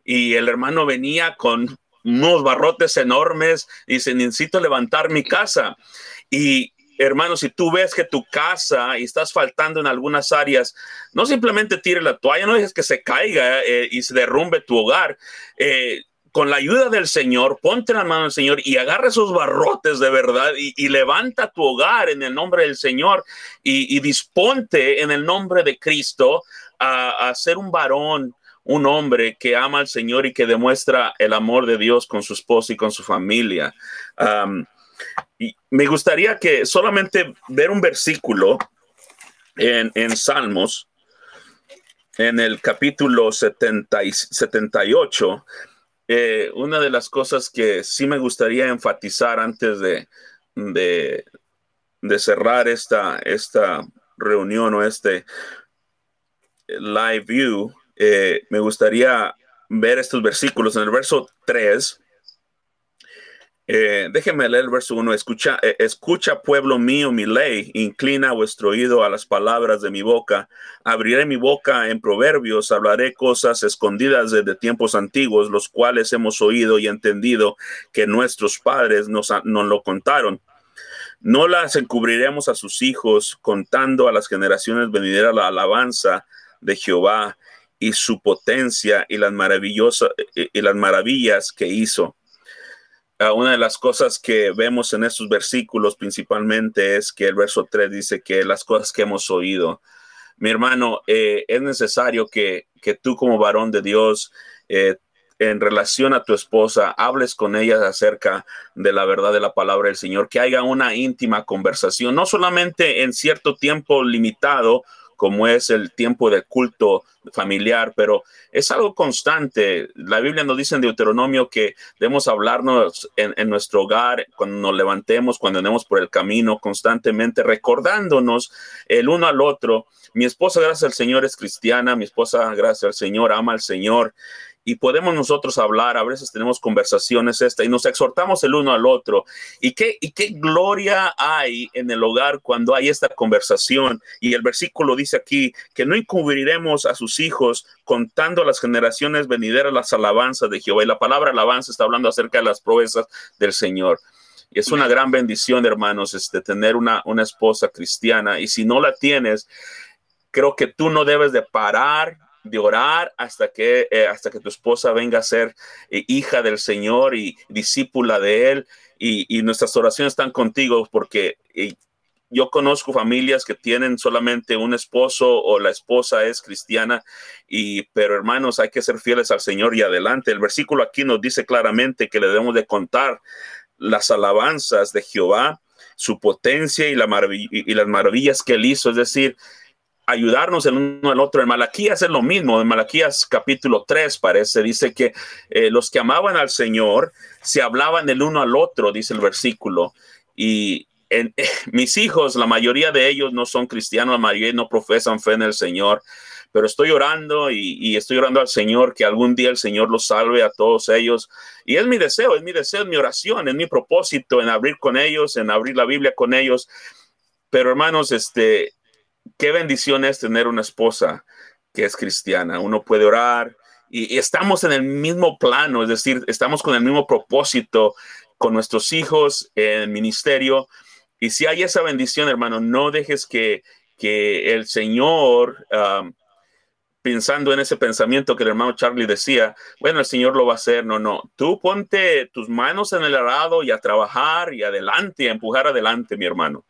Y el hermano venía con unos barrotes enormes, y dice, necesito levantar mi casa. Y hermano, si tú ves que tu casa y estás faltando en algunas áreas, no simplemente tire la toalla, no dejes que se caiga eh, y se derrumbe tu hogar. Eh, con la ayuda del Señor, ponte la mano del Señor y agarra esos barrotes de verdad y, levanta tu hogar en el nombre del Señor y, disponte en el nombre de Cristo a, a ser un varón un hombre que ama al Señor y que demuestra el amor de Dios con su esposa y con su familia. y me gustaría que solamente ver un versículo en, Salmos, en el capítulo 70 y 78. Eh, una de las cosas que sí me gustaría enfatizar antes de, de, de cerrar esta, esta reunión o este live view eh, me gustaría ver estos versículos. En el verso 3, eh, déjenme leer el verso 1. Escucha, eh, escucha, pueblo mío, mi ley. Inclina vuestro oído a las palabras de mi boca. Abriré mi boca en proverbios. Hablaré cosas escondidas desde tiempos antiguos, los cuales hemos oído y entendido que nuestros padres nos, nos lo contaron. No las encubriremos a sus hijos, contando a las generaciones venideras la alabanza de Jehová y su potencia y las maravillosas y las maravillas que hizo. Ah, una de las cosas que vemos en estos versículos principalmente es que el verso 3 dice que las cosas que hemos oído. Mi hermano, eh, es necesario que, que, tú como varón de Dios, eh, en relación a tu esposa, hables con ella acerca de la verdad de la palabra del Señor, que haya una íntima conversación, no solamente en cierto tiempo limitado como es el tiempo del culto familiar, pero es algo constante. La Biblia nos dice en Deuteronomio que debemos hablarnos en, nuestro hogar, cuando nos levantemos, cuando andemos por el camino, constantemente recordándonos el uno al otro. Mi esposa, gracias al Señor, es cristiana, mi esposa, gracias al Señor, ama al Señor y podemos nosotros hablar, a veces tenemos conversaciones esta y nos exhortamos el uno al otro. ¿Y qué, y qué gloria hay en el hogar cuando hay esta conversación? Y el versículo dice aquí que no encubriremos a sus hijos contando a las generaciones venideras las alabanzas de Jehová. Y la palabra alabanza está hablando acerca de las proezas del Señor. Y es una gran bendición, hermanos, este, tener una, una esposa cristiana. Y si no la tienes, creo que tú no debes de parar de orar hasta que, eh, hasta que tu esposa venga a ser eh, hija del Señor y discípula de Él. Y, nuestras oraciones están contigo porque yo conozco familias que tienen solamente un esposo o la esposa es cristiana, y, pero hermanos, hay que ser fieles al Señor y adelante. El versículo aquí nos dice claramente que le debemos de contar las alabanzas de Jehová, su potencia y, y las maravillas que él hizo, es decir, ayudarnos el uno al otro. En Malaquías es lo mismo, en Malaquías capítulo 3 parece, dice que eh, los que amaban al Señor se hablaban el uno al otro, dice el versículo, y en, mis hijos, la mayoría de ellos no son cristianos, la mayoría no profesan fe en el Señor, pero estoy orando y, estoy orando al Señor que algún día el Señor los salve a todos ellos. Y es mi deseo, es mi deseo, es mi oración, es mi propósito en abrir con ellos, en abrir la Biblia con ellos. Pero hermanos, este, qué bendición es tener una esposa que es cristiana. Uno puede orar y, estamos en el mismo plano, es decir, estamos con el mismo propósito con nuestros hijos en el ministerio. Y si hay esa bendición, hermano, no dejes que, que el Señor um, pensando en ese pensamiento que el hermano Charlie decía, bueno, el Señor lo va a hacer, no, no, tú ponte tus manos en el arado y a trabajar y adelante, a empujar adelante, mi hermano.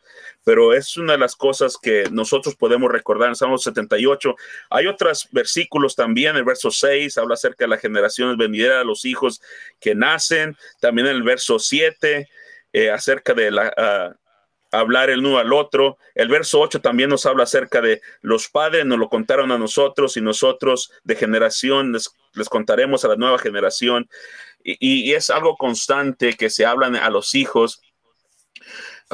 Pero es una de las cosas que nosotros podemos recordar en Salmo 78. Hay otros versículos también, el verso 6 habla acerca de las generaciones venideras, los hijos que nacen, también el verso 7 eh, acerca de. Ah, hablar el uno al otro. El verso 8 también nos habla acerca de los padres, nos lo contaron a nosotros y nosotros de generación les, contaremos a la nueva generación. Y, es algo constante que se hablan a los hijos.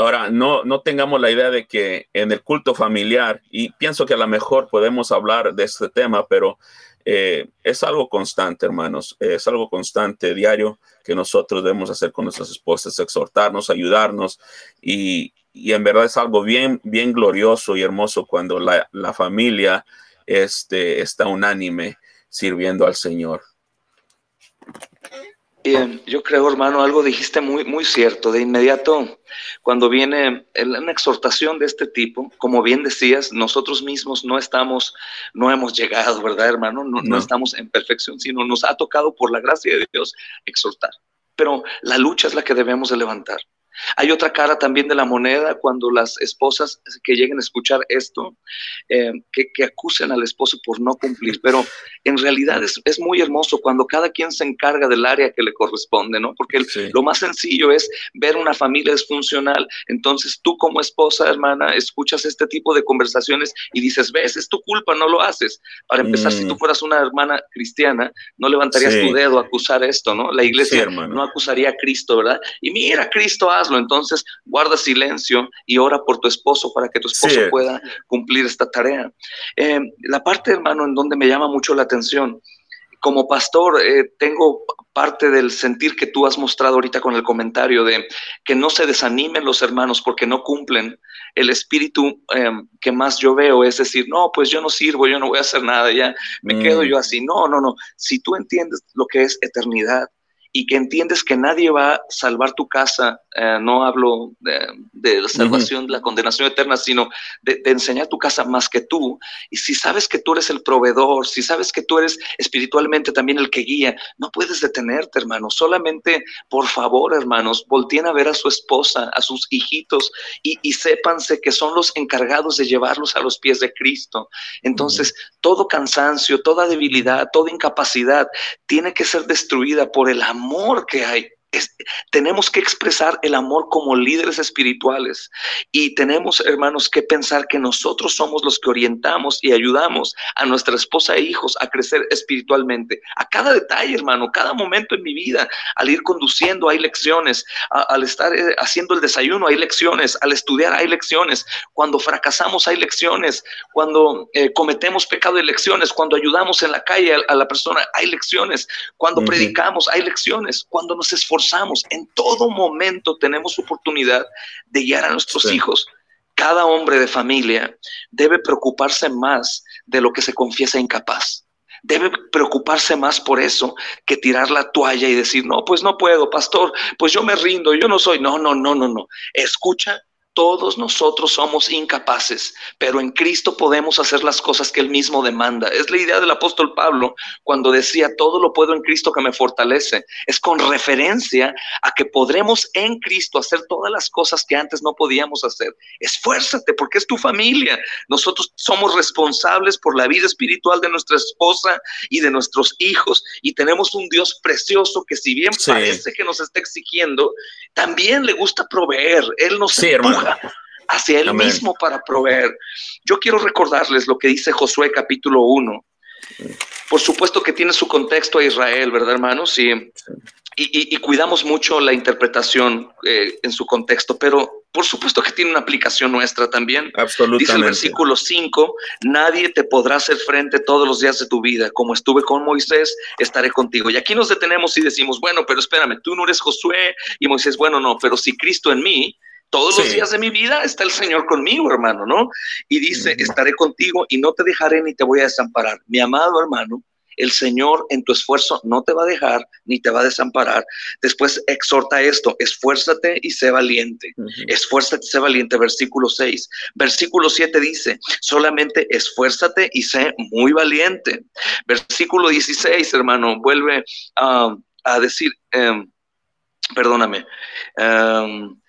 Ahora, no, no tengamos la idea de que en el culto familiar, y pienso que a lo mejor podemos hablar de este tema, pero eh, es algo constante, hermanos, es algo constante, diario, que nosotros debemos hacer con nuestras esposas, exhortarnos, ayudarnos y, y en verdad es algo bien, bien glorioso y hermoso cuando la, la familia este, está unánime sirviendo al Señor. Bien, yo creo, hermano, algo dijiste muy, muy cierto. De inmediato, cuando viene una exhortación de este tipo, como bien decías, nosotros mismos no estamos, no hemos llegado, ¿verdad, hermano? No, no estamos en perfección, sino nos ha tocado por la gracia de Dios exhortar. Pero la lucha es la que debemos de levantar. Hay otra cara también de la moneda cuando las esposas que lleguen a escuchar esto, eh, que, acusen al esposo por no cumplir, pero en realidad es, muy hermoso cuando cada quien se encarga del área que le corresponde, ¿no? Porque lo más sencillo es ver una familia disfuncional, entonces tú como esposa, hermana, escuchas este tipo de conversaciones y dices, ves, es tu culpa, no lo haces. Para empezar, si tú mm. fueras una hermana cristiana, no levantarías tu dedo a acusar esto, ¿no? La iglesia no acusaría a Cristo, ¿verdad? Y mira, Cristo hazlo, entonces guarda silencio y ora por tu esposo para que tu esposo pueda cumplir esta tarea. Eh, la parte, hermano, en donde me llama mucho la atención, como pastor, eh, tengo parte del sentir que tú has mostrado ahorita con el comentario de que no se desanimen los hermanos porque no cumplen. El espíritu em, que más yo veo es decir, no, pues yo no sirvo, yo no voy a hacer nada, ya me quedo mm. yo así. No, no, no. Si tú entiendes lo que es eternidad, y que entiendes que nadie va a salvar tu casa, eh, no hablo de, la salvación, de la condenación eterna, sino de, enseñar tu casa más que tú. Y si sabes que tú eres el proveedor, si sabes que tú eres espiritualmente también el que guía, no puedes detenerte, hermano. Solamente, por favor, hermanos, volteen a ver a su esposa, a sus hijitos y, y sépanse que son los encargados de llevarlos a los pies de Cristo. Entonces, todo cansancio, toda debilidad, toda incapacidad tiene que ser destruida por el amor amor que hay tenemos que expresar el amor como líderes espirituales y tenemos, hermanos, que pensar que nosotros somos los que orientamos y ayudamos a nuestra esposa e hijos a crecer espiritualmente. A cada detalle, hermano, cada momento en mi vida, al ir conduciendo hay lecciones, al estar eh, haciendo el desayuno hay lecciones, al estudiar hay lecciones, cuando fracasamos hay lecciones, cuando eh, cometemos pecado hay lecciones, cuando ayudamos en la calle a, la persona hay lecciones, cuando predicamos hay lecciones, cuando nos esforzamos en todo momento tenemos oportunidad de guiar a nuestros hijos. Cada hombre de familia debe preocuparse más de lo que se confiesa incapaz. Debe preocuparse más por eso que tirar la toalla y decir, no, pues no puedo, pastor, pues yo me rindo, yo no soy. No, no, no, no, no. Escucha todos nosotros somos incapaces, pero en Cristo podemos hacer las cosas que Él mismo demanda. Es la idea del apóstol Pablo cuando decía, todo lo puedo en Cristo que me fortalece. Es con referencia a que podremos en Cristo hacer todas las cosas que antes no podíamos hacer. Esfuérzate porque es tu familia. Nosotros somos responsables por la vida espiritual de nuestra esposa y de nuestros hijos y tenemos un Dios precioso que si bien parece que nos está exigiendo, también le gusta proveer. Él nos sí, hacia Él mismo para proveer. Yo quiero recordarles lo que dice Josué capítulo 1. Por supuesto que tiene su contexto a Israel, ¿verdad, hermanos? Y, y, cuidamos mucho la interpretación eh, en su contexto, pero por supuesto que tiene una aplicación nuestra también. Absolutamente. Dice el versículo 5, nadie te podrá hacer frente todos los días de tu vida. Como estuve con Moisés, estaré contigo. Y aquí nos detenemos y decimos, bueno, pero espérame, tú no eres Josué y Moisés, bueno, no, pero si Cristo en mí, todos los días de mi vida está el Señor conmigo, hermano, ¿no? Y dice, estaré contigo y no te dejaré ni te voy a desamparar. Mi amado hermano, el Señor en tu esfuerzo no te va a dejar ni te va a desamparar. Después exhorta esto, esfuérzate y sé valiente. Esfuérzate y sé valiente, versículo 6. Versículo 7 dice, solamente esfuérzate y sé muy valiente. Versículo 16, hermano, vuelve a decir, em, perdóname. Um,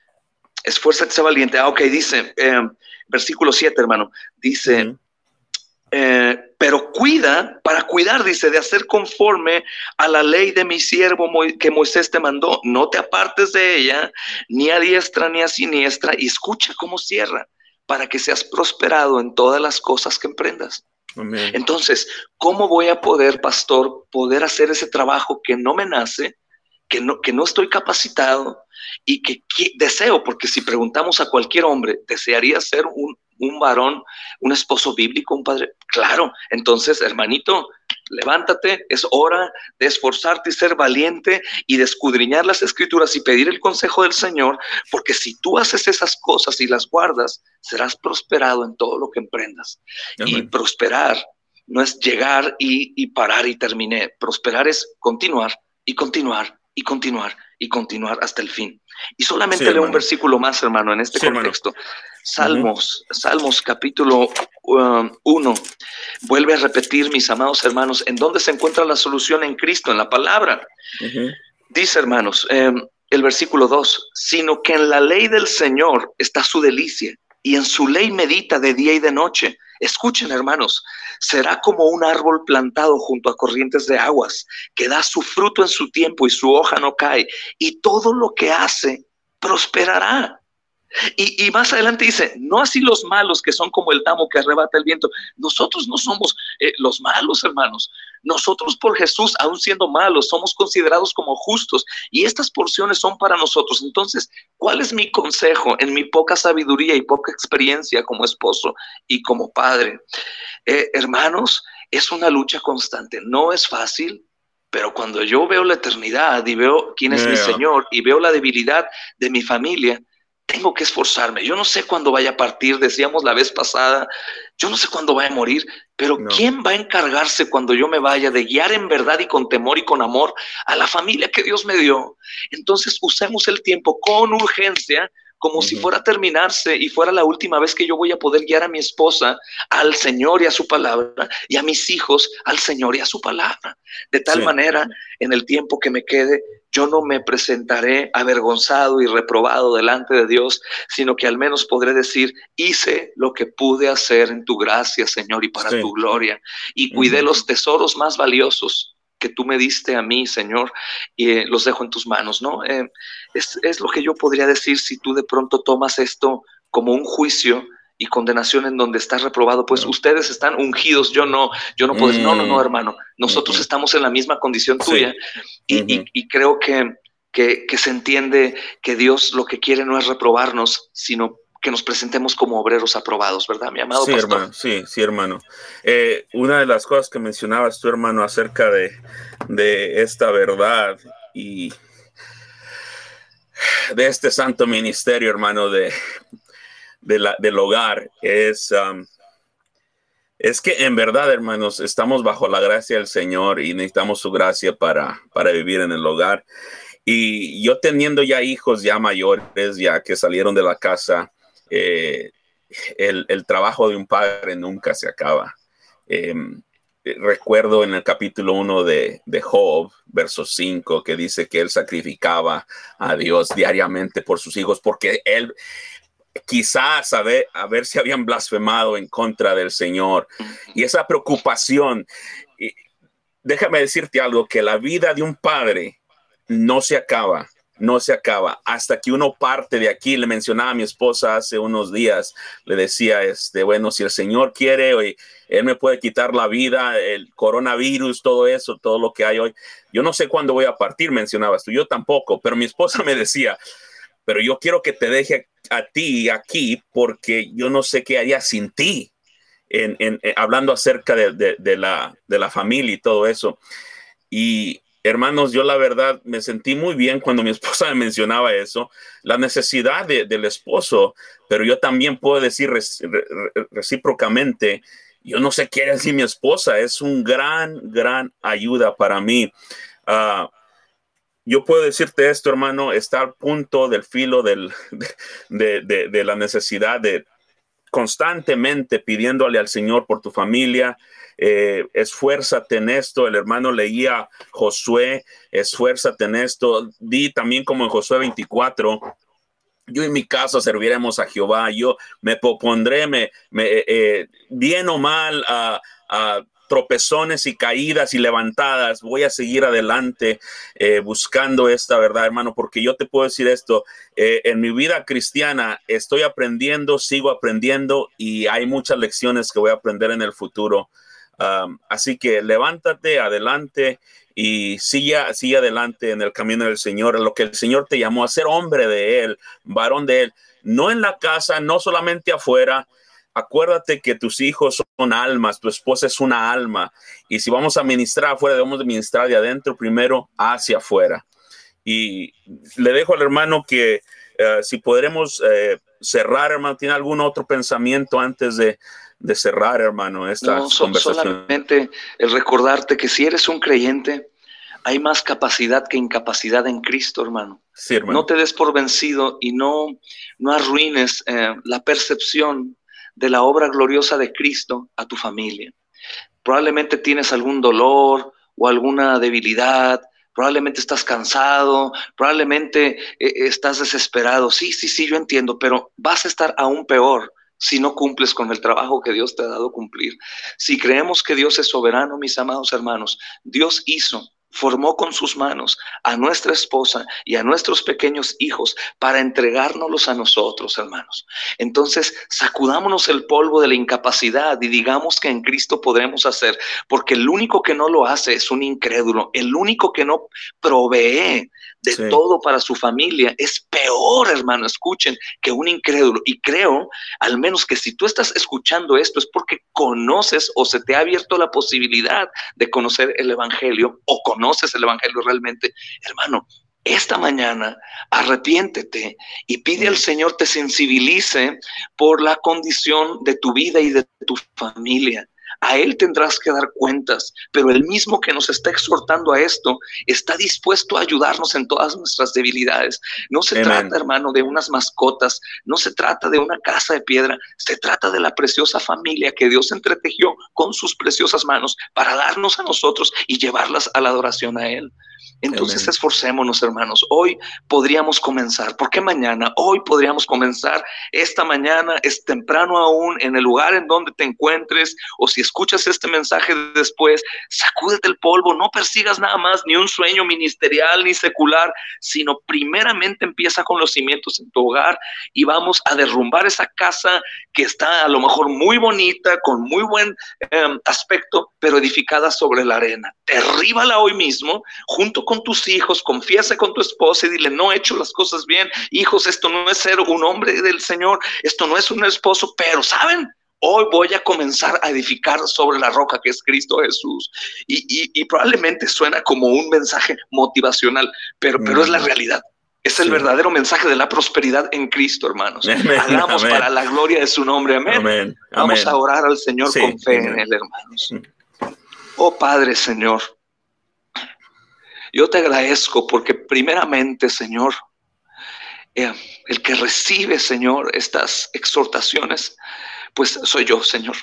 esfuérzate, sé valiente. Ah, ok, dice, eh, versículo 7, hermano, dice, eh, pero cuida, para cuidar, dice, de hacer conforme a la ley de mi siervo que Moisés te mandó. No te apartes de ella, ni a diestra ni a siniestra, y escucha cómo cierra, para que seas prosperado en todas las cosas que emprendas. Entonces, ¿cómo voy a poder, pastor, poder hacer ese trabajo que no me nace? Que no, que no estoy capacitado y que, deseo, porque si preguntamos a cualquier hombre, ¿desearía ser un, un varón, un esposo bíblico, un padre? Claro, entonces, hermanito, levántate, es hora de esforzarte y ser valiente y de escudriñar las escrituras y pedir el consejo del Señor, porque si tú haces esas cosas y las guardas, serás prosperado en todo lo que emprendas. Y prosperar no es llegar y, y parar y terminé, prosperar es continuar y continuar y continuar y continuar hasta el fin. Y solamente leo un versículo más, hermano, en este contexto. Salmos, Salmos capítulo 1. Um, Vuelve a repetir, mis amados hermanos, en dónde se encuentra la solución en Cristo, en la palabra. Dice, hermanos, em, el versículo 2, sino que en la ley del Señor está su delicia y en su ley medita de día y de noche. Escuchen, hermanos, será como un árbol plantado junto a corrientes de aguas, que da su fruto en su tiempo y su hoja no cae, y todo lo que hace prosperará. Y, más adelante dice, no así los malos que son como el tamo que arrebata el viento. Nosotros no somos eh, los malos, hermanos. Nosotros por Jesús, aún siendo malos, somos considerados como justos y estas porciones son para nosotros. Entonces, ¿cuál es mi consejo en mi poca sabiduría y poca experiencia como esposo y como padre? Eh, hermanos, es una lucha constante. No es fácil, pero cuando yo veo la eternidad y veo quién es mi Señor y veo la debilidad de mi familia, tengo que esforzarme. Yo no sé cuándo vaya a partir, decíamos la vez pasada, yo no sé cuándo vaya a morir, pero ¿quién va a encargarse cuando yo me vaya de guiar en verdad y con temor y con amor a la familia que Dios me dio? Entonces usemos el tiempo con urgencia como si fuera a terminarse y fuera la última vez que yo voy a poder guiar a mi esposa al Señor y a su palabra y a mis hijos al Señor y a su palabra. De tal manera, en el tiempo que me quede, yo no me presentaré avergonzado y reprobado delante de Dios, sino que al menos podré decir, hice lo que pude hacer en tu gracia, Señor, y para tu gloria, y cuidé los tesoros más valiosos que tú me diste a mí, Señor, y eh, los dejo en tus manos, ¿no? Eh, es, es, lo que yo podría decir si tú de pronto tomas esto como un juicio y condenación en donde estás reprobado, pues ustedes están ungidos, yo no, yo no puedo, no, no, no, mm. hermano, nosotros estamos en la misma condición tuya y, y, creo que, que, que se entiende que Dios lo que quiere no es reprobarnos, sino que nos presentemos como obreros aprobados, ¿verdad, mi amado sí, Hermano, sí, sí, hermano. Eh, una de las cosas que mencionabas tú, hermano, acerca de, de esta verdad y de este santo ministerio, hermano, de, de la, del hogar, es, um, es que en verdad, hermanos, estamos bajo la gracia del Señor y necesitamos su gracia para, para vivir en el hogar. Y yo teniendo ya hijos ya mayores, ya que salieron de la casa, eh, el, trabajo de un padre nunca se acaba. Em, recuerdo en el capítulo 1 de, de, Job, verso 5, que dice que él sacrificaba a Dios diariamente por sus hijos, porque él quizás a ver, a ver si habían blasfemado en contra del Señor. Y esa preocupación, déjame decirte algo, que la vida de un padre no se acaba no se acaba hasta que uno parte de aquí. Le mencionaba a mi esposa hace unos días, le decía, este, bueno, si el Señor quiere, hoy, Él me puede quitar la vida, el coronavirus, todo eso, todo lo que hay hoy. Yo no sé cuándo voy a partir, mencionabas tú, yo tampoco, pero mi esposa me decía, pero yo quiero que te deje a ti aquí porque yo no sé qué haría sin ti. En, hablando acerca de, la, de la familia y todo eso. Y, hermanos, yo la verdad me sentí muy bien cuando mi esposa me mencionaba eso, la necesidad del esposo, pero yo también puedo decir recíprocamente, yo no sé qué decir mi esposa, es un gran, gran ayuda para mí. Ah, yo puedo decirte esto, hermano, está al punto del filo del, de la necesidad de constantemente pidiéndole al Señor por tu familia, eh, esfuérzate en esto. El hermano leía Josué, esfuérzate en esto. Di también como en Josué 24, yo en mi casa serviremos a Jehová, yo me propondré, me, eh, eh, bien o mal, a, tropezones y caídas y levantadas, voy a seguir adelante eh, buscando esta verdad, hermano, porque yo te puedo decir esto, en mi vida cristiana estoy aprendiendo, sigo aprendiendo y hay muchas lecciones que voy a aprender en el futuro así que levántate, adelante y sigue adelante en el camino del Señor, lo que el Señor te llamó a ser hombre de Él, varón de Él, no en la casa, no solamente afuera. Acuérdate que tus hijos son almas, tu esposa es una alma. Y si vamos a ministrar afuera, debemos ministrar de adentro primero hacia afuera. Y le dejo al hermano que eh, si podremos eh, cerrar, hermano, ¿tiene algún otro pensamiento antes de, de cerrar, hermano, esta no, Solamente el recordarte que si eres un creyente, hay más capacidad que incapacidad en Cristo, hermano. No te des por vencido y no, no arruines eh, la percepción de la obra gloriosa de Cristo a tu familia. Probablemente tienes algún dolor o alguna debilidad, probablemente estás cansado, probablemente eh, estás desesperado. Sí, sí, sí, yo entiendo, pero vas a estar aún peor si no cumples con el trabajo que Dios te ha dado cumplir. Si creemos que Dios es soberano, mis amados hermanos, Dios hizo formó con sus manos a nuestra esposa y a nuestros pequeños hijos para entregárnoslos a nosotros, hermanos. Entonces, sacudámonos el polvo de la incapacidad y digamos que en Cristo podremos hacer, porque el único que no lo hace es un incrédulo, el único que no provee de todo para su familia, es peor, hermano, escuchen, que un incrédulo. Y creo, al menos que si tú estás escuchando esto es porque conoces o se te ha abierto la posibilidad de conocer el Evangelio o conoces el Evangelio realmente, hermano. Esta mañana arrepiéntete y pide al Señor te sensibilice por la condición de tu vida y de tu familia a Él tendrás que dar cuentas, pero el mismo que nos está exhortando a esto está dispuesto a ayudarnos en todas nuestras debilidades. No se trata, hermano, de unas mascotas, no se trata de una casa de piedra, se trata de la preciosa familia que Dios entretejió con sus preciosas manos para darnos a nosotros y llevarlas a la adoración a Él. Entonces esforcémonos, hermanos. Hoy podríamos comenzar. ¿Por qué mañana? Hoy podríamos comenzar. Esta mañana es temprano aún en el lugar en donde te encuentres o si escuchas este mensaje después, sacúdete el polvo. No persigas nada más ni un sueño ministerial ni secular, sino primeramente empieza con los cimientos en tu hogar y vamos a derrumbar esa casa que está a lo mejor muy bonita, con muy buen em, aspecto, pero edificada sobre la arena. Derríbala hoy mismo junto con con tus hijos, confiesa con tu esposa y dile, no he hecho las cosas bien. Hijos, esto no es ser un hombre del Señor, esto no es un esposo, pero ¿saben? Hoy voy a comenzar a edificar sobre la roca que es Cristo Jesús. Y, probablemente suena como un mensaje motivacional, pero, pero es la realidad. Es el verdadero mensaje de la prosperidad en Cristo, hermanos. Hagamos para la gloria de su nombre. Amén. Vamos a orar al Señor con fe en él, hermanos. Mm. Oh Padre, Señor. Yo te agradezco porque primeramente, Señor, eh, el que recibe, Señor, estas exhortaciones, pues soy yo, Señor.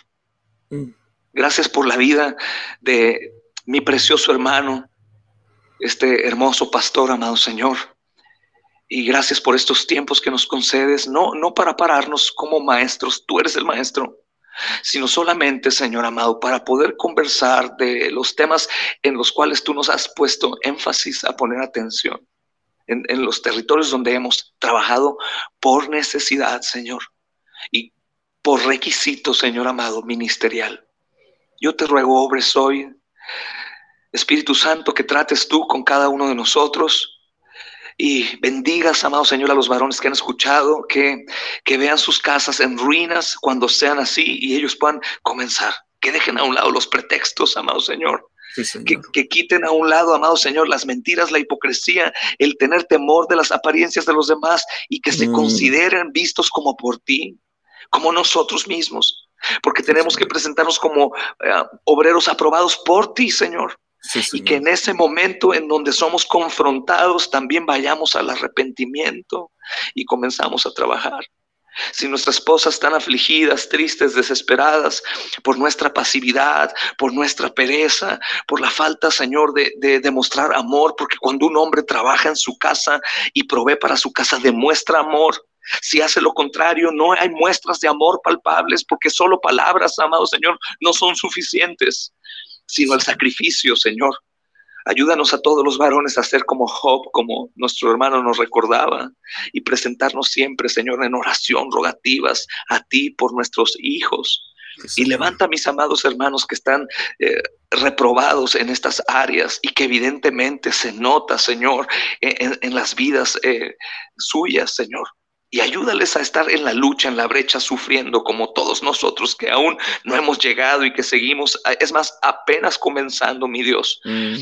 Mm. Gracias por la vida de mi precioso hermano, este hermoso pastor, amado Señor. Y gracias por estos tiempos que nos concedes, no, no para pararnos como maestros, tú eres el maestro, sino solamente, Señor amado, para poder conversar de los temas en los cuales tú nos has puesto énfasis a poner atención, en, en los territorios donde hemos trabajado por necesidad, Señor, y por requisito, Señor amado, ministerial. Yo te ruego, obres hoy, Espíritu Santo, que trates tú con cada uno de nosotros y bendigas, amado Señor, a los varones que han escuchado, que, que vean sus casas en ruinas cuando sean así y ellos puedan comenzar. Que dejen a un lado los pretextos, amado Señor. que, que, quiten a un lado, amado Señor, las mentiras, la hipocresía, el tener temor de las apariencias de los demás y que se mm. consideren vistos como por ti, como nosotros mismos, porque tenemos que presentarnos como eh, obreros aprobados por ti, Señor y que en ese momento en donde somos confrontados también vayamos al arrepentimiento y comenzamos a trabajar. Si nuestras esposas están afligidas, tristes, desesperadas por nuestra pasividad, por nuestra pereza, por la falta, Señor, de, demostrar amor, porque cuando un hombre trabaja en su casa y provee para su casa, demuestra amor. Si hace lo contrario, no hay muestras de amor palpables, porque solo palabras, amado Señor, no son suficientes sino el sacrificio, Señor. Ayúdanos a todos los varones a ser como Job, como nuestro hermano nos recordaba, y presentarnos siempre, Señor, en oración, rogativas a ti por nuestros hijos. Y levanta a mis amados hermanos que están eh, reprobados en estas áreas y que evidentemente se nota, Señor, en, las vidas eh, suyas, Señor y ayúdales a estar en la lucha, en la brecha, sufriendo como todos nosotros que aún no hemos llegado y que seguimos, es más, apenas comenzando, mi Dios. Mm.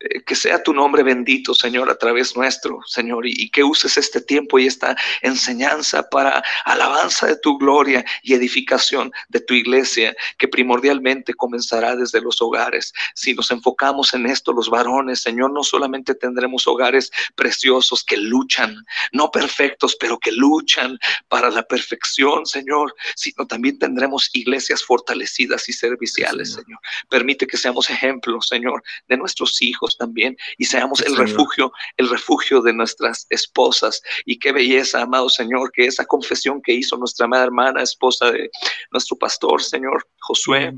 Eh, que sea tu nombre bendito, Señor, a través nuestro, Señor, y, que uses este tiempo y esta enseñanza para alabanza de tu gloria y edificación de tu iglesia, que primordialmente comenzará desde los hogares. Si nos enfocamos en esto, los varones, Señor, no solamente tendremos hogares preciosos que luchan, no perfectos, pero que luchan para la perfección, Señor, sino también tendremos iglesias fortalecidas y serviciales, Señor. Permite que seamos ejemplos, Señor, de nuestros hijos también y seamos el refugio, el refugio de nuestras esposas. Y qué belleza, amado Señor, que esa confesión que hizo nuestra amada hermana, esposa de nuestro pastor, Señor Josué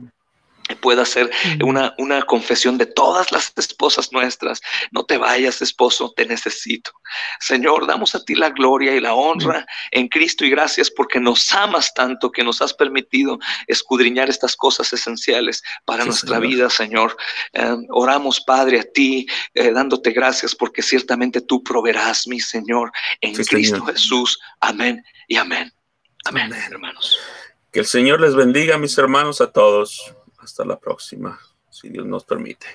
pueda ser una, una confesión de todas las esposas nuestras. No te vayas, esposo, te necesito. Señor, damos a ti la gloria y la honra en Cristo y gracias porque nos amas tanto que nos has permitido escudriñar estas cosas esenciales para nuestra vida, Señor. Eh, oramos, Padre, a ti, eh, dándote gracias porque ciertamente tú proveerás, mi Señor, en Cristo Jesús. Amén y amén. Amén, hermanos. Que el Señor les bendiga, mis hermanos, a todos. Hasta la próxima, si Dios nos permite.